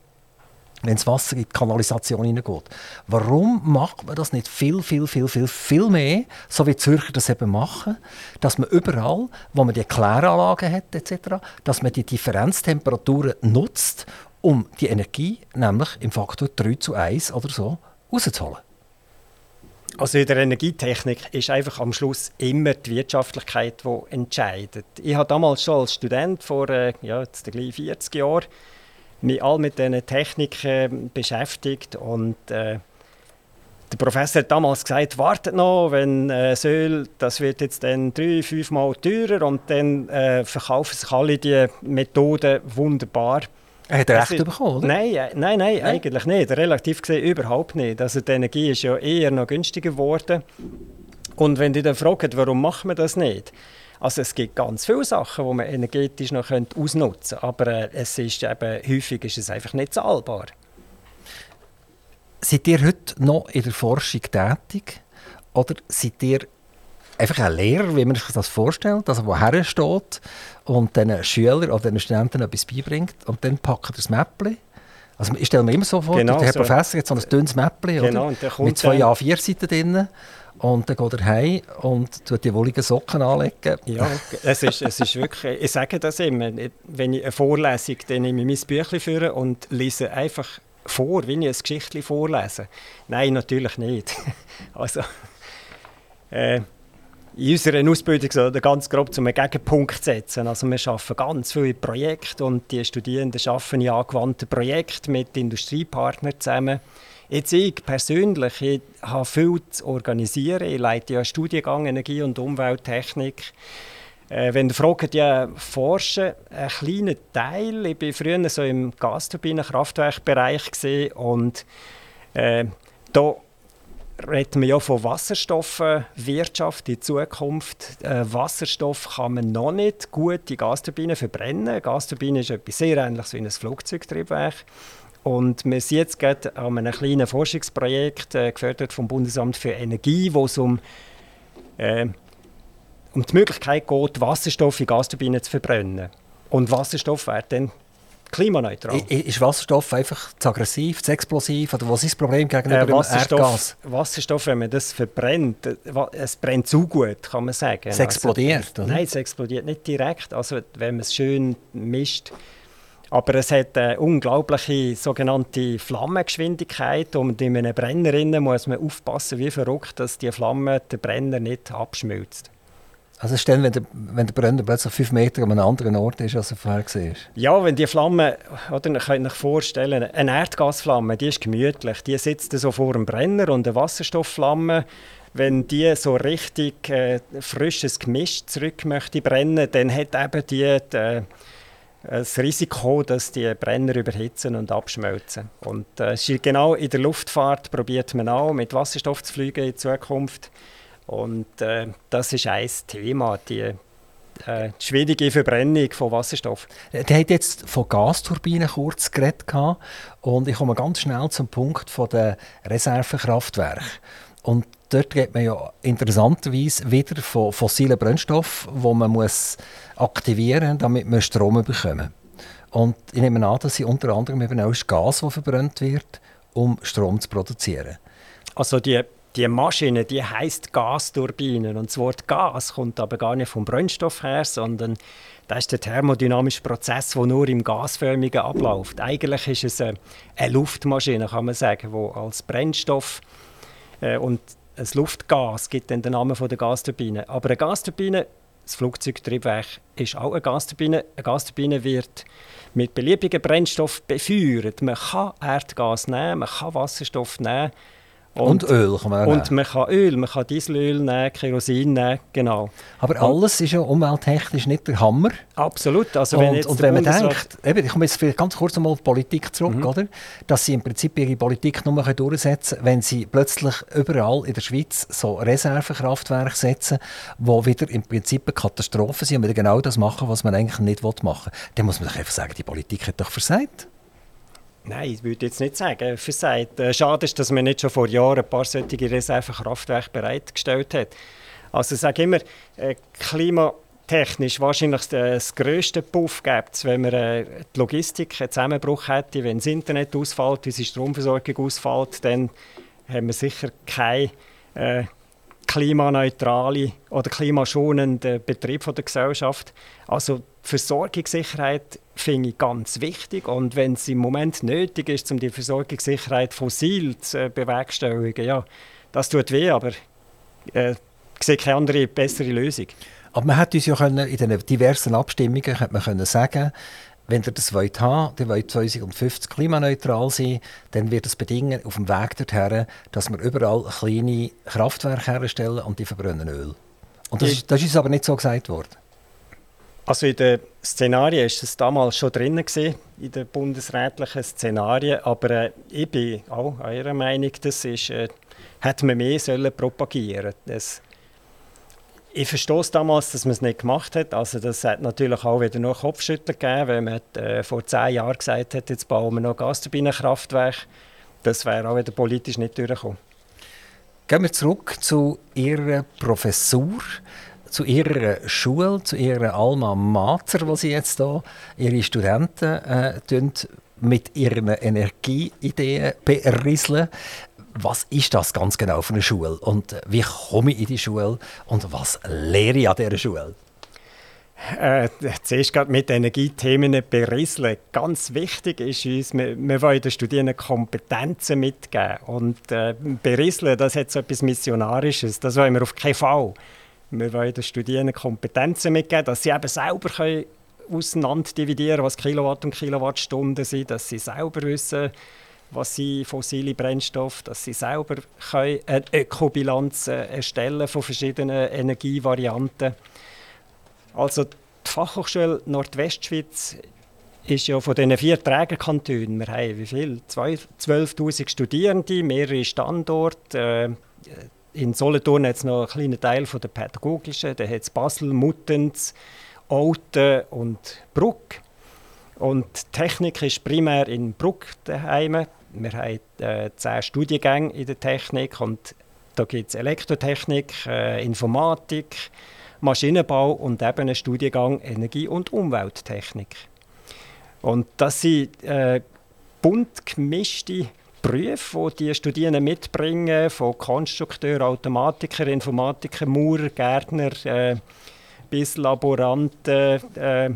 wenn das Wasser in die Kanalisation hineingeht. Warum macht man das nicht viel, viel, viel, viel, viel mehr, so wie Zürcher das eben machen, dass man überall, wo man die Kläranlagen hat etc., dass man die Differenztemperaturen nutzt, um die Energie, nämlich im Faktor 3 zu 1 oder so, rauszuholen? Also in der Energietechnik ist einfach am Schluss immer die Wirtschaftlichkeit, die entscheidet. Ich habe damals schon als Student vor äh, ja, jetzt 40 Jahren mich all mit diesen Techniken beschäftigt und äh, der Professor hat damals gesagt, wartet noch, wenn äh, Öl, das wird jetzt dann drei, fünfmal teurer und dann äh, verkaufen sich alle die Methoden wunderbar. Er hat recht bekommen, oder? Nein, äh, nein, nein, nein, eigentlich nicht. Relativ gesehen überhaupt nicht. Also die Energie ist ja eher noch günstiger geworden. Und wenn die dann fragen, warum machen wir das nicht? Also es gibt ganz viele Sachen, die man energetisch noch ausnutzen könnte, aber äh, es ist eben, häufig ist es einfach nicht zahlbar. Seid ihr heute noch in der Forschung tätig? Oder seid ihr einfach ein Lehrer, wie man sich das vorstellt, also woher steht und den Schülern oder den Studenten etwas beibringt und dann packt er das Mäppchen. Also ich stelle mir immer so vor, genau der Herr so. Professor hat so ein dünnes Mäppchen genau, mit zwei A4-Seiten drin und dann geht er heim und tut die wolligen Socken anlegen. Ja, es ist, es ist wirklich, ich sage das immer, wenn ich eine Vorlesung, dann nehme ich mein Büchlein für und lese einfach vor, wie ich ein Geschichtchen vorlese. Nein, natürlich nicht. also, äh, in unserer Ausbildung ganz grob zum Gegenpunkt setzen. Also wir arbeiten ganz viele Projekte und die Studierenden arbeiten in angewandten Projekten mit Industriepartnern zusammen. Jetzt ich persönlich ich habe viel zu organisieren. Ich leite ja Studiengang Energie- und Umwelttechnik. Äh, wenn ihr fragt, ja, forschen, ein kleiner Teil. Ich war früher so im Gasturbinenkraftwerkbereich und äh, da reden wir ja von Wasserstoffwirtschaft in Zukunft. Äh, Wasserstoff kann man noch nicht gut in Gasturbinen verbrennen. Gasturbine ist etwas sehr ähnliches wie ein Flugzeugtriebwerk. Und wir sind jetzt gerade an einem kleinen Forschungsprojekt, äh, gefördert vom Bundesamt für Energie, wo es um, äh, um die Möglichkeit geht, Wasserstoff in Gasturbinen zu verbrennen. Und Wasserstoff wird dann klimaneutral. Ist Wasserstoff einfach zu aggressiv, zu explosiv? Oder was ist das Problem gegenüber äh, Wasserstoff, Erdgas? Wasserstoff, wenn man das verbrennt, äh, es brennt zu gut, kann man sagen. Es explodiert, also, oder? Nein, es explodiert nicht direkt, also wenn man es schön mischt. Aber es hat eine unglaubliche sogenannte Flammengeschwindigkeit und in einem Brenner muss man aufpassen, wie verrückt, dass die Flamme den Brenner nicht abschmilzt. Also dann, wenn der, wenn der Brenner plötzlich fünf Meter an einem anderen Ort ist, als er vorher war? Ja, wenn die Flamme, oder ihr könnt euch vorstellen, eine Erdgasflamme, die ist gemütlich, die sitzt so vor dem Brenner und eine Wasserstoffflamme, wenn die so richtig äh, frisches Gemisch zurück möchte brennen, dann hat eben die, die äh, das Risiko, dass die Brenner überhitzen und abschmelzen. Und äh, genau in der Luftfahrt probiert man auch mit Wasserstoff zu fliegen in Zukunft. Und äh, das ist ein Thema, die, äh, die schwierige Verbrennung von Wasserstoff. Der hat jetzt von Gasturbinen kurz geredet und ich komme ganz schnell zum Punkt von der Reservekraftwerke. Und dort geht man ja interessanterweise wieder von fossilen Brennstoffen, die man muss aktivieren muss, damit man Strom bekommen. Und ich nehme an, dass sie unter anderem eben auch Gas, das verbrannt wird, um Strom zu produzieren. Also die die Maschine, die heißt Gasturbinen und das Wort Gas kommt aber gar nicht vom Brennstoff her, sondern das ist der thermodynamische Prozess, der nur im Gasförmigen abläuft. Eigentlich ist es eine, eine Luftmaschine, kann man sagen, wo als Brennstoff äh, und ein Luftgas gibt dann den Namen der Gasturbine. Aber eine Gasturbine, das Flugzeugtriebwerk, ist auch eine Gasturbine. Eine Gasturbine wird mit beliebigen Brennstoff befeuert. Man kann Erdgas nehmen, man kann Wasserstoff nehmen und, und, Öl kann man auch Und man kann Öl, man kann Dieselöl nehmen, Kerosin nehmen, genau. Aber alles ist ja umwelttechnisch nicht der Hammer. Absolut. Also wenn und, und wenn man denkt, eben, ich komme jetzt ganz kurz einmal auf die Politik zurück, mhm. oder? dass sie im Prinzip ihre Politik nur durchsetzen können, wenn sie plötzlich überall in der Schweiz so Reservekraftwerke setzen, wo wieder im Prinzip eine Katastrophe sind und wieder genau das machen, was man eigentlich nicht machen will. Dann muss man doch einfach sagen, die Politik hat doch versagt. Nein, ich würde jetzt nicht sagen, versagt. Äh, schade ist, dass man nicht schon vor Jahren ein paar solche Reservekraftwerke bereitgestellt hat. Also ich sage immer, äh, klimatechnisch wahrscheinlich das grösste Puff gibt es, wenn man äh, die Logistik einen Zusammenbruch hätte, wenn das Internet ausfällt, unsere Stromversorgung ausfällt, dann haben wir sicher keine äh, klimaneutrale oder klimaschonende Betrieb der Gesellschaft. Also Versorgungssicherheit finde ich ganz wichtig und wenn es im Moment nötig ist, um die Versorgungssicherheit fossil zu bewerkstelligen, ja, das tut weh, aber äh, ich sehe keine andere, bessere Lösung. Aber man hat uns ja können, in den diversen Abstimmungen hat man können sagen, wenn ihr das wollt haben, ihr wollt 2050 klimaneutral sein, dann wird das bedingen auf dem Weg dorthin, dass wir überall kleine Kraftwerke herstellen und die verbrennen Öl. Und das, das ist aber nicht so gesagt worden. Also in den Szenarien war es damals schon drin, in den bundesrätlichen Szenarien, aber äh, ich bin auch eurer Meinung, das ist, äh, hätte man mehr sollen propagieren sollen. Ich verstehe damals, dass man es nicht gemacht hat. Also das hat natürlich auch wieder noch Kopfschütteln gegeben, weil man äh, vor zehn Jahren gesagt hat, jetzt bauen wir noch Gasturbinenkraftwerke. Das wäre auch wieder politisch nicht durchgekommen. Gehen wir zurück zu Ihrer Professur, zu Ihrer Schule, zu Ihrer Alma Mater, wo Sie jetzt hier Ihre Studenten äh, mit ihren Energieideen berieseln was ist das ganz genau für eine Schule und äh, wie komme ich in die Schule und was lehre ich an dieser Schule? Äh, zuerst gerade mit Energiethemen berieseln. Ganz wichtig ist uns, wir, wir wollen den Studierenden Kompetenzen mitgeben. Und äh, berieseln, das hat so etwas Missionarisches. Das wollen wir auf keinen Fall. Wir wollen den Studierenden Kompetenzen mitgeben, dass sie eben selber können auseinander dividieren was Kilowatt und Kilowattstunden sind, dass sie selber wissen, was sind fossile Brennstoffe, dass sie selber können eine Ökobilanz äh, erstellen von verschiedenen Energievarianten. Also die Fachhochschule Nordwestschweiz ist ja von diesen vier Trägerkantonen, wir haben wie viel? 12'000 Studierende, mehrere Standorte. In Solothurn hat es noch einen kleinen Teil von der pädagogischen, da hat es Basel, Muttenz, Olten und Bruck. Und Technik ist primär in Bruck daheim. Wir haben äh, zehn Studiengänge in der Technik und da gibt es Elektrotechnik, äh, Informatik, Maschinenbau und eben einen Studiengang Energie- und Umwelttechnik. Und das sind äh, bunt gemischte Berufe, die die Studierenden mitbringen, von Konstrukteur, Automatiker, Informatiker, Maurer, Gärtner äh, bis Laboranten, äh,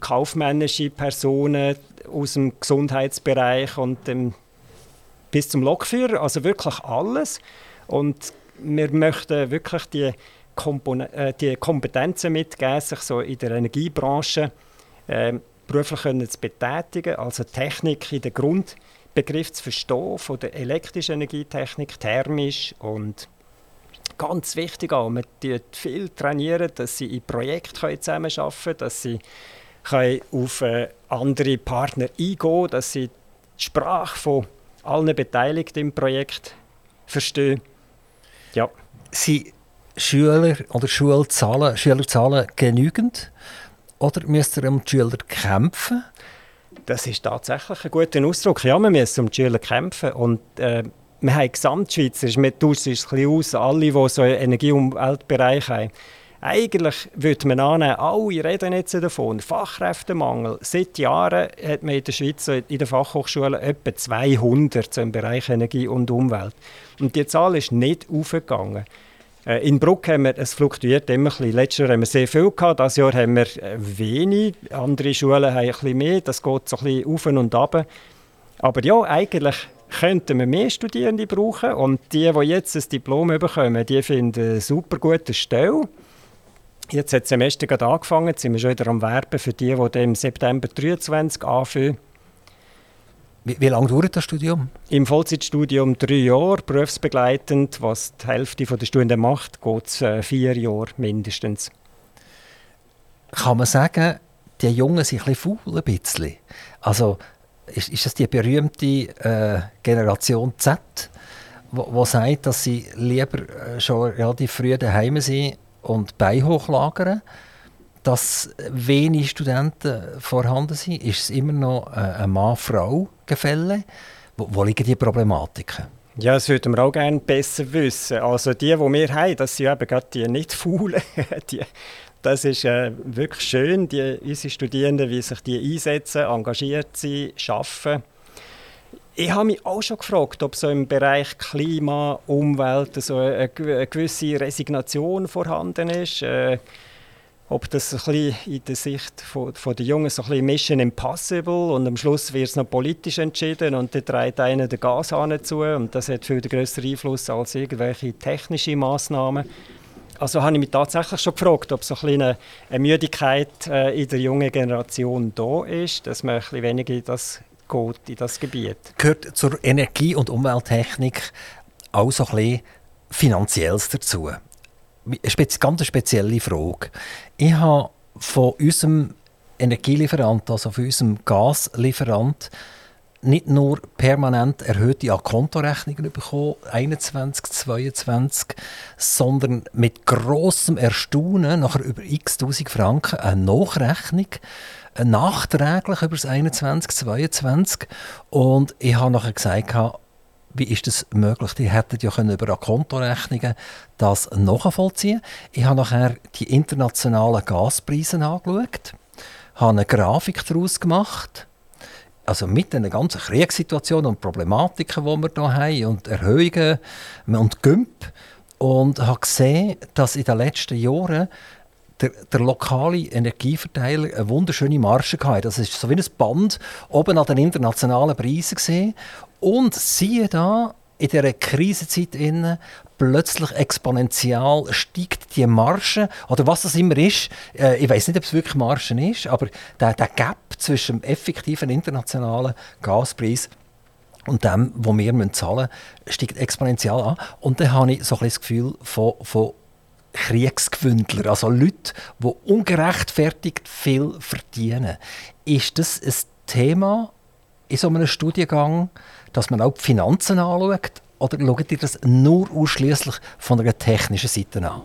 kaufmännische Personen aus dem Gesundheitsbereich und dem bis zum Lokführer, also wirklich alles. Und wir möchten wirklich die Kompon äh, die Kompetenzen mitgegeben, sich so in der Energiebranche äh, beruflich können zu betätigen, also Technik in den Grundbegriff zu verstehen, von der elektrischen Energietechnik, thermisch und ganz wichtig auch, man viel trainieren, dass sie in Projekten zusammenarbeiten können, dass sie auf äh, andere Partner eingehen dass sie die Sprache von allen Beteiligten im Projekt verstehen. Ja. Sie Schüler oder Schulzahlen, Schülerzahlen genügend? Oder müsst ihr um die Schüler kämpfen? Das ist tatsächlich ein guter Ausdruck. Ja, wir müssen um die Schüler kämpfen. Und äh, wir haben Gesamtschweizer, wir tauschen es ein bisschen aus, alle, die so einen Energie- und Umweltbereich haben. Eigentlich würde man annehmen, alle reden jetzt davon, Fachkräftemangel. Seit Jahren hat man in der Schweiz in den Fachhochschulen etwa 200 im Bereich Energie und Umwelt. Und die Zahl ist nicht aufgegangen. Äh, in Bruck haben wir, es fluktuiert immer ein bisschen. Letztes Jahr haben wir sehr viel gehabt, dieses Jahr haben wir äh, wenig. Andere Schulen haben ein bisschen mehr, das geht so ein bisschen auf und ab. Aber ja, eigentlich könnten wir mehr Studierende brauchen und die, die jetzt ein Diplom bekommen, die finden eine super gute Stelle. Jetzt hat das Semester gerade angefangen, jetzt sind wir schon wieder am Werben für die, die im September 2023 anfangen. Wie, wie lange dauert das Studium? Im Vollzeitstudium drei Jahre, berufsbegleitend. Was die Hälfte der Stunden macht, geht es äh, vier Jahre mindestens. Kann man sagen, die Jungen sind ein bisschen faul, ein bisschen? Also, ist, ist das die berühmte äh, Generation Z, die sagt, dass sie lieber äh, schon relativ früh daheim sind und Bein hochlagern? Dass wenig Studenten vorhanden sind? Ist es immer noch äh, ein Mann-Frau-Gefälle? Wo, wo liegen die Problematiken? Ja, das würden wir auch gerne besser wissen. Also die, die wir haben, das sind eben gerade die nicht faulen. die, das ist äh, wirklich schön, die, unsere Studierenden, wie sich die einsetzen, engagiert sind, arbeiten. Ich habe mich auch schon gefragt, ob so im Bereich Klima, Umwelt so eine, eine gewisse Resignation vorhanden ist. Äh, ob das ein bisschen in der Sicht von, von der Jungen so ein bisschen Mission Impossible und am Schluss wird es noch politisch entschieden und dann dreht einer den Gashahn zu und das hat viel größeren Einfluss als irgendwelche technische Maßnahmen. Also habe ich mich tatsächlich schon gefragt, ob so ein eine, eine Müdigkeit äh, in der jungen Generation da ist, dass man ein bisschen weniger in das geht, in das Gebiet. Gehört zur Energie- und Umwelttechnik auch so ein bisschen Finanzielles dazu? Eine ganz spezielle Frage. Ich habe von unserem Energielieferant, also von unserem Gaslieferant, nicht nur permanent erhöhte Kontorechnungen bekommen, 21, 22, sondern mit grossem Erstaunen nachher über x tausend Franken eine Nachrechnung, nachträglich über das 21, 22. Und ich habe nachher gesagt, wie ist das möglich? Die hätten ja können über Kontorechnungen das nachvollziehen Ich habe nachher die internationalen Gaspreise angeschaut, habe eine Grafik daraus gemacht, also mit den ganzen Kriegssituationen und Problematiken, die wir hier haben und Erhöhungen und Gümp und habe gesehen, dass in den letzten Jahren der, der, lokale Energieverteiler eine wunderschöne Marge hatte. Das ist so wie ein Band oben an den internationalen Preisen gesehen. Und siehe da, in dieser Krisenzeit innen, plötzlich exponentiell steigt die Marge, oder was das immer ist, äh, ich weiß nicht, ob es wirklich Margen ist, aber der, der Gap zwischen dem effektiven internationalen Gaspreis und dem, was wir zahlen müssen, steigt exponentiell an. Und dann habe ich so ein das Gefühl von, von Kriegsgewündler, also Leute, die ungerechtfertigt viel verdienen. Ist das ein Thema in so einem Studiengang, dass man auch die Finanzen anschaut? Oder schaut ihr das nur ausschließlich von einer technischen Seite an?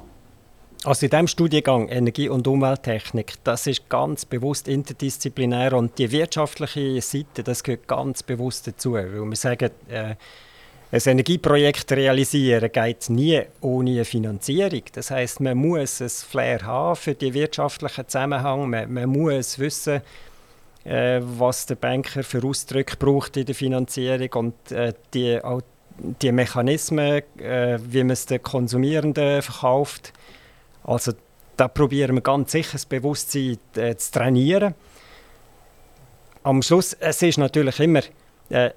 Also in diesem Studiengang Energie- und Umwelttechnik, das ist ganz bewusst interdisziplinär und die wirtschaftliche Seite, das gehört ganz bewusst dazu. Weil wir sagen, äh, ein Energieprojekt realisieren geht nie ohne eine Finanzierung. Das heißt, man muss ein Flair haben für die wirtschaftlichen Zusammenhang. Man, man muss wissen, äh, was der Banker für Ausdrücke braucht in der Finanzierung und äh, die, auch die Mechanismen, äh, wie man es den Konsumierenden verkauft. Also da probieren wir ganz sicher das Bewusstsein äh, zu trainieren. Am Schluss, es ist natürlich immer äh,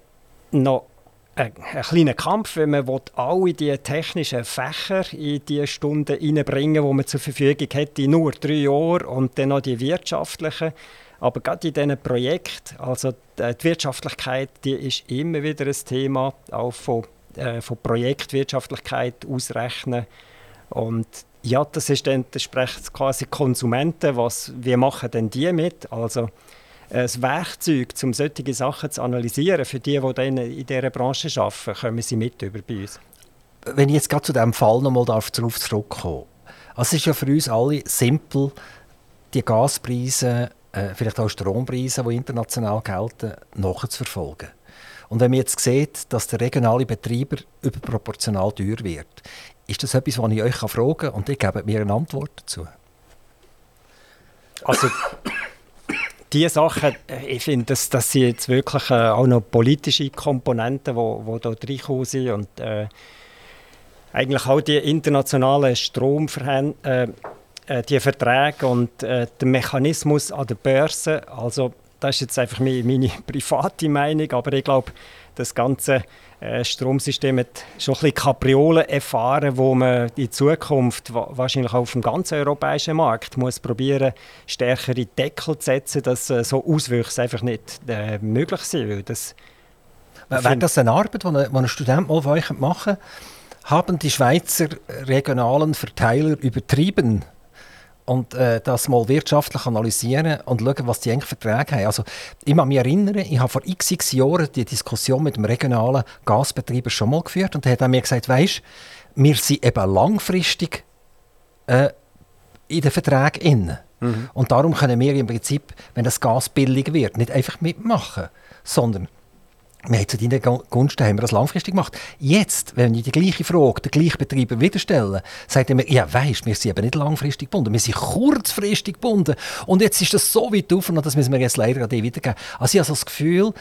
noch ein, ein kleiner Kampf, wenn man alle die technischen Fächer in die Stunden reinbringen die man zur Verfügung hätte, nur drei Jahre und dann noch die wirtschaftlichen. Aber gerade in diesen Projekten, also die Wirtschaftlichkeit, die ist immer wieder ein Thema, auch von, äh, von Projektwirtschaftlichkeit ausrechnen. Und ja, das ist dann entsprechend quasi Konsumenten, was, wie machen denn die mit? Also ein Werkzeug, um solche Sachen zu analysieren, für die, die dann in dieser Branche arbeiten, kommen sie mit über bei uns. Wenn ich jetzt gerade zu diesem Fall nochmal darauf zurückkommen also es ist ja für uns alle simpel, die Gaspreise, äh, vielleicht auch Strompreise, die international gelten, nachzuverfolgen. Und wenn man jetzt sieht, dass der regionale Betreiber überproportional teuer wird, ist das etwas, was ich euch fragen kann und ich gebe mir eine Antwort dazu? Also diese Sachen, äh, ich finde, das, das sind jetzt wirklich äh, auch noch politische Komponenten, die wo, wo da reinkommen sind und äh, eigentlich auch die internationalen Stromverhältnisse, äh, äh, die Verträge und äh, der Mechanismus an der Börse, also das ist jetzt einfach meine, meine private Meinung, aber ich glaube, das ganze äh, Stromsystem hat schon ein bisschen Kapriolen erfahren, wo man in Zukunft wahrscheinlich auf dem ganzen europäischen Markt muss probieren, stärkere Deckel zu setzen, dass äh, so Auswüchse einfach nicht äh, möglich sind. Weil das Wäre das eine Arbeit, die ein, ein Student mal für euch machen Haben die Schweizer regionalen Verteiler übertrieben? Und äh, das mal wirtschaftlich analysieren und schauen, was die eigentlich Verträge haben. Also, ich kann mich erinnern, ich habe vor x, x Jahren die Diskussion mit dem regionalen Gasbetreiber schon mal geführt und er hat mir gesagt, weisst, wir sind eben langfristig äh, in den Verträgen inne. Mhm. Und darum können wir im Prinzip, wenn das Gas billig wird, nicht einfach mitmachen, sondern wir haben zu deinen Gunsten haben wir das langfristig gemacht. Jetzt, wenn ich die gleiche Frage den gleichen Betreiber wieder stelle, sagt er mir, ja weisst, wir sind eben nicht langfristig gebunden, wir sind kurzfristig gebunden. Und jetzt ist das so weit auf, das müssen wir jetzt leider an die weitergeben. Also ich habe das Gefühl,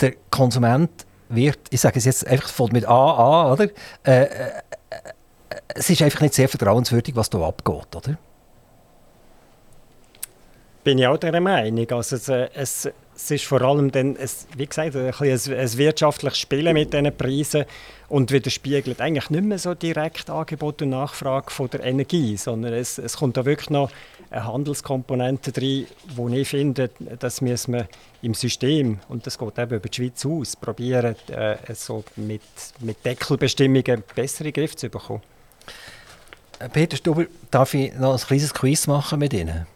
der Konsument wird, ich sage es jetzt einfach von mit A an, oder? Äh, äh, es ist einfach nicht sehr vertrauenswürdig, was da abgeht, oder? Bin ich auch der Meinung. Also es, es es ist vor allem dann, ein, wie gesagt, ein, ein, ein wirtschaftliches Spielen mit diesen Preisen und widerspiegelt eigentlich nicht mehr so direkt Angebot und Nachfrage von der Energie, sondern es, es kommt da wirklich noch eine Handelskomponente drin, wo ich finde, das müssen wir im System, und das geht eben über die Schweiz aus, probieren, äh, so mit, mit Deckelbestimmungen bessere Griff zu bekommen. Peter Stuber, darf ich noch ein kleines Quiz machen mit Ihnen?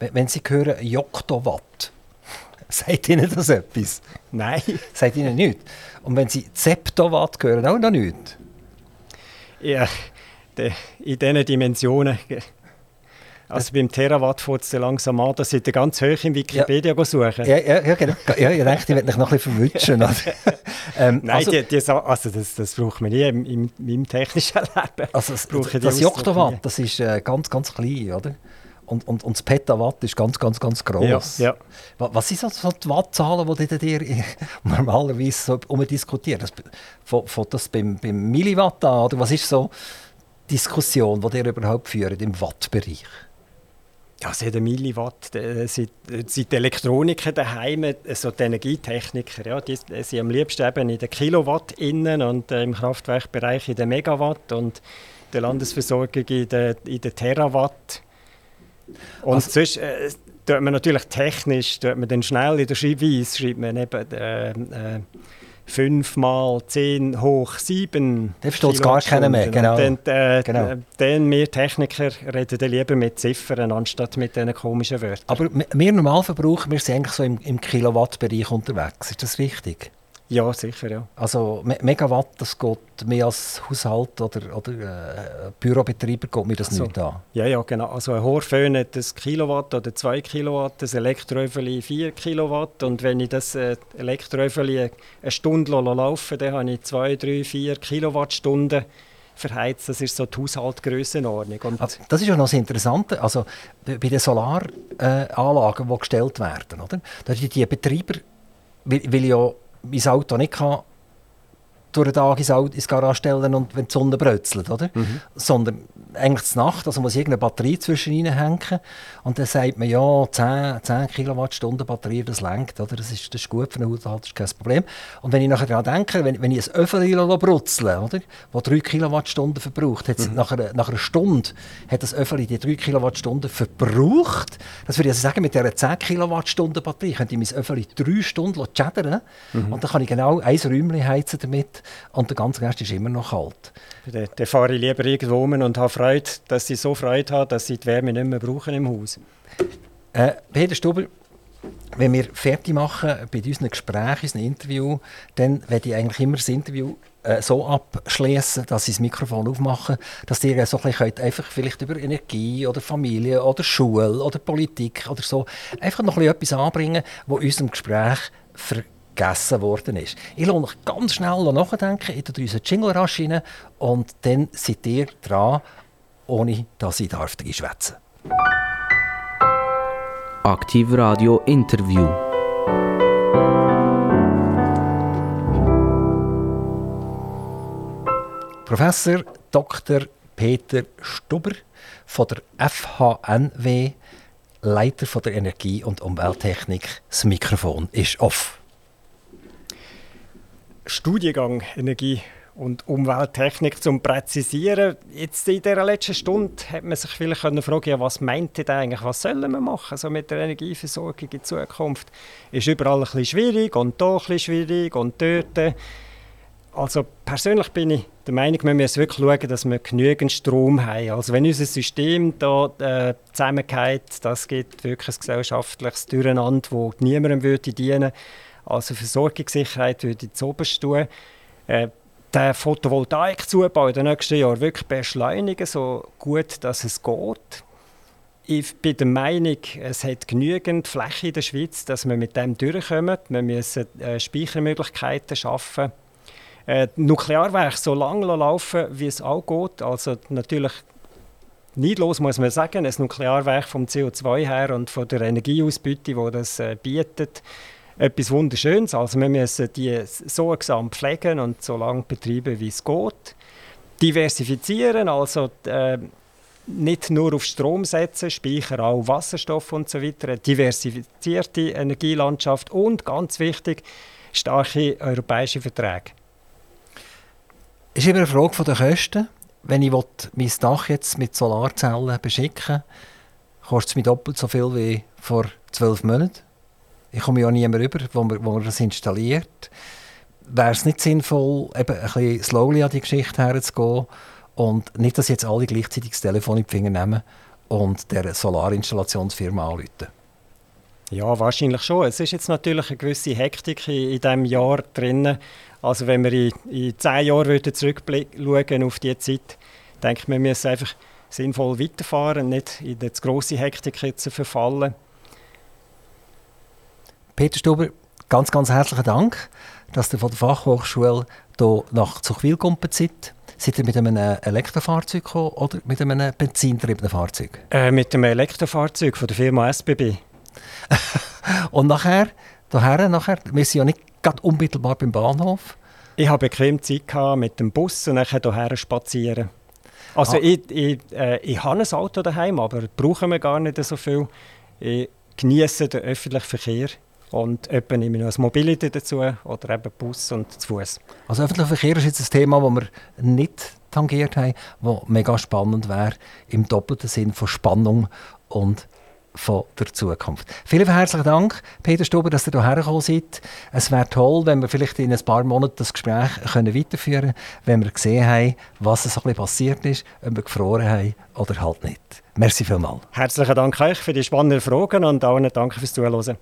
Wenn Sie hören Joktowatt, sagt Ihnen das etwas? Nein. Sagt Ihnen nichts? Und wenn Sie Zeptowatt hören, auch noch nichts? Ja, in diesen Dimensionen. Also beim Terawatt fängt es langsam an, dass Sie ganz hoch in Wikipedia ja. suchen. Ja, ja, ja, genau. Ja, ich dachte, ich werde mich noch ein bisschen verwutschen. ähm, Nein, also, die, die, also das, das braucht man nie im, im, im technischen Leben. Also das, das Joktowatt, das ist äh, ganz, ganz klein, oder? Und, und, und das Petawatt ist ganz, ganz, ganz groß. Ja, ja. Was sind so die Wattzahlen, die dir normalerweise so umdiskutieren? Von, von das beim, beim Milliwatt an? Oder was ist so die Diskussion, die ihr überhaupt führt im Wattbereich? Ja, so der Milliwatt, sind, sind die Elektroniker daheim, also die Energietechniker, ja, die, die sind am liebsten eben in den Kilowatt innen und äh, im Kraftwerkbereich in den Megawatt und der Landesversorgung in den, in den Terawatt. Und also, sonst äh, tut man natürlich technisch, tut man dann schnell in der Schreibweise, schreibt man eben äh, äh, 5 mal 10 hoch 7. Da versteht es gar keiner mehr, genau. dann, äh, genau. dann wir Techniker reden dann lieber mit Ziffern, anstatt mit diesen komischen Wörtern. Aber wir Normalverbraucher, wir sind eigentlich so im, im Kilowattbereich unterwegs, ist das richtig? Ja, sicher, ja. Also Megawatt, das geht mehr als Haushalt oder, oder äh, Bürobetreiber geht mir das also, nicht an. Ja, ja, genau. Also ein Horföhn hat ein Kilowatt oder zwei Kilowatt, ein Elektroöfeli 4 Kilowatt und wenn ich das äh, Elektroöfeli eine Stunde laufen dann habe ich zwei, drei, vier Kilowattstunden verheizt. Das ist so die Haushaltgrössenordnung. Also, das ist ja noch das Interessante. Also bei den Solaranlagen, äh, die gestellt werden, oder? da die, die Betreiber, weil ja mein Auto nicht kann durch den Tag ins, Auto, ins Garage stellen und wenn die Sonne brötzelt, oder? Mhm. Sondern eigentlich zur Nacht, also muss irgendeine Batterie zwischen hängen und dann sagt man, ja, 10, 10 Kilowattstunden Batterie, das lenkt, oder? Das, ist, das ist gut für eine Haushalt, das ist kein Problem. Und wenn ich nachher daran denke, wenn, wenn ich ein Öffeli brutzle, oder, das 3 Kilowattstunden verbraucht, mhm. nach, einer, nach einer Stunde hat das Öffeli die 3 Kilowattstunden verbraucht. Das würde ich also sagen, mit dieser 10 Kilowattstunden Batterie könnte ich mein Öffeli 3 Stunden schädern mhm. und dann kann ich genau ein Räumchen heizen damit und der ganze Rest ist immer noch kalt. Dann, dann fahre ich lieber irgendwo um und habe Freude, dass sie so Freude haben, dass sie die Wärme nicht mehr brauchen im Haus. Äh, Peter Stuber, wenn wir fertig machen bei unseren Gesprächen, unseren Interview, dann werde ich eigentlich immer das Interview äh, so abschließen, dass sie das Mikrofon aufmachen, dass ihr so ein bisschen einfach vielleicht über Energie oder Familie oder Schule oder Politik oder so einfach noch ein etwas anbringen, wo unserem Gespräch vergessen worden ist. Ich lasse euch ganz schnell nachdenken, ich tue unseren Jingle rasch rein und dann seid ihr dran, ohne dass ich darf schwätzen Aktiv Radio Interview. Professor Dr. Peter Stuber von der FHNW, Leiter von der Energie- und Umwelttechnik. Das Mikrofon ist off. Studiengang Energie und Umwelttechnik zum Präzisieren. Jetzt in dieser letzten Stunde hat man sich vielleicht fragen ja, was meint ihr eigentlich, was sollen wir machen so mit der Energieversorgung in Zukunft? Ist überall ein schwierig und da ein schwierig und dort. Also persönlich bin ich der Meinung, wir müssen wirklich schauen, dass wir genügend Strom haben. Also wenn unser System da äh, zusammengeht, das gibt wirklich ein gesellschaftliches Durcheinander, das niemandem würde dienen Also Versorgungssicherheit würde ich zuoberst tun. Äh, den Photovoltaikzubau in den nächsten Jahren wirklich beschleunigen, so gut dass es geht. Ich bin der Meinung, es hat genügend Fläche in der Schweiz, dass wir mit dem durchkommen. Wir müssen äh, Speichermöglichkeiten schaffen. Äh, Nuklearwerk so lange laufen, wie es auch geht. Also natürlich neidlos muss man sagen, ein Nuklearwerk vom CO2 her und von der Energieausbeute, wo das äh, bietet, etwas Wunderschönes. Also wir müssen die so gesamt pflegen und so lange betreiben, wie es geht. Diversifizieren, also äh, nicht nur auf Strom setzen, speichern auch Wasserstoff und so weiter. Eine diversifizierte Energielandschaft und ganz wichtig, starke europäische Verträge. Es ist immer eine Frage der Kosten. Wenn ich mein Dach jetzt mit Solarzellen beschicken will, kostet es mich doppelt so viel wie vor zwölf Monaten. Ich komme ja nie mehr rüber, wo man, wo man das installiert. Wäre es nicht sinnvoll, eben ein bisschen slowly an die Geschichte herzugehen und nicht, dass jetzt alle gleichzeitig das Telefon in die Finger nehmen und der Solarinstallationsfirma anrufen? Ja, wahrscheinlich schon. Es ist jetzt natürlich eine gewisse Hektik in, in diesem Jahr drin. Also wenn wir in, in zehn Jahren zurückschauen auf diese Zeit, denke ich, wir müssen einfach sinnvoll weiterfahren, nicht in die grosse Hektik jetzt verfallen. Peter Stuber, ganz, ganz herzlichen Dank, dass ihr von der Fachhochschule hier nach Zuchwil kommt. Seid ihr mit einem Elektrofahrzeug gekommen oder mit einem benzintriebenen Fahrzeug? Äh, mit einem Elektrofahrzeug von der Firma SBB. Und nachher, daher, nachher, wir sind ja nicht gerade unmittelbar beim Bahnhof. Ich hatte bequem Zeit mit dem Bus und dann hierher spazieren. Also ah. ich, ich, äh, ich habe ein Auto daheim, aber brauchen wir gar nicht so viel. Ich genieße den öffentlichen Verkehr und etwa nehme ich noch ein Mobility dazu oder eben Bus und zu Fuß. Also öffentlicher Verkehr ist jetzt ein Thema, das wir nicht tangiert haben, das mega spannend wäre, im doppelten Sinn von Spannung und von der Zukunft. Vielen herzlichen Dank, Peter Stuber, dass ihr hierher gekommen seid. Es wäre toll, wenn wir vielleicht in ein paar Monaten das Gespräch können weiterführen können, wenn wir gesehen haben, was so ein bisschen passiert ist, ob wir gefroren haben oder halt nicht. Merci vielmals. Herzlichen Dank euch für die spannenden Fragen und allen danke fürs Zuhören.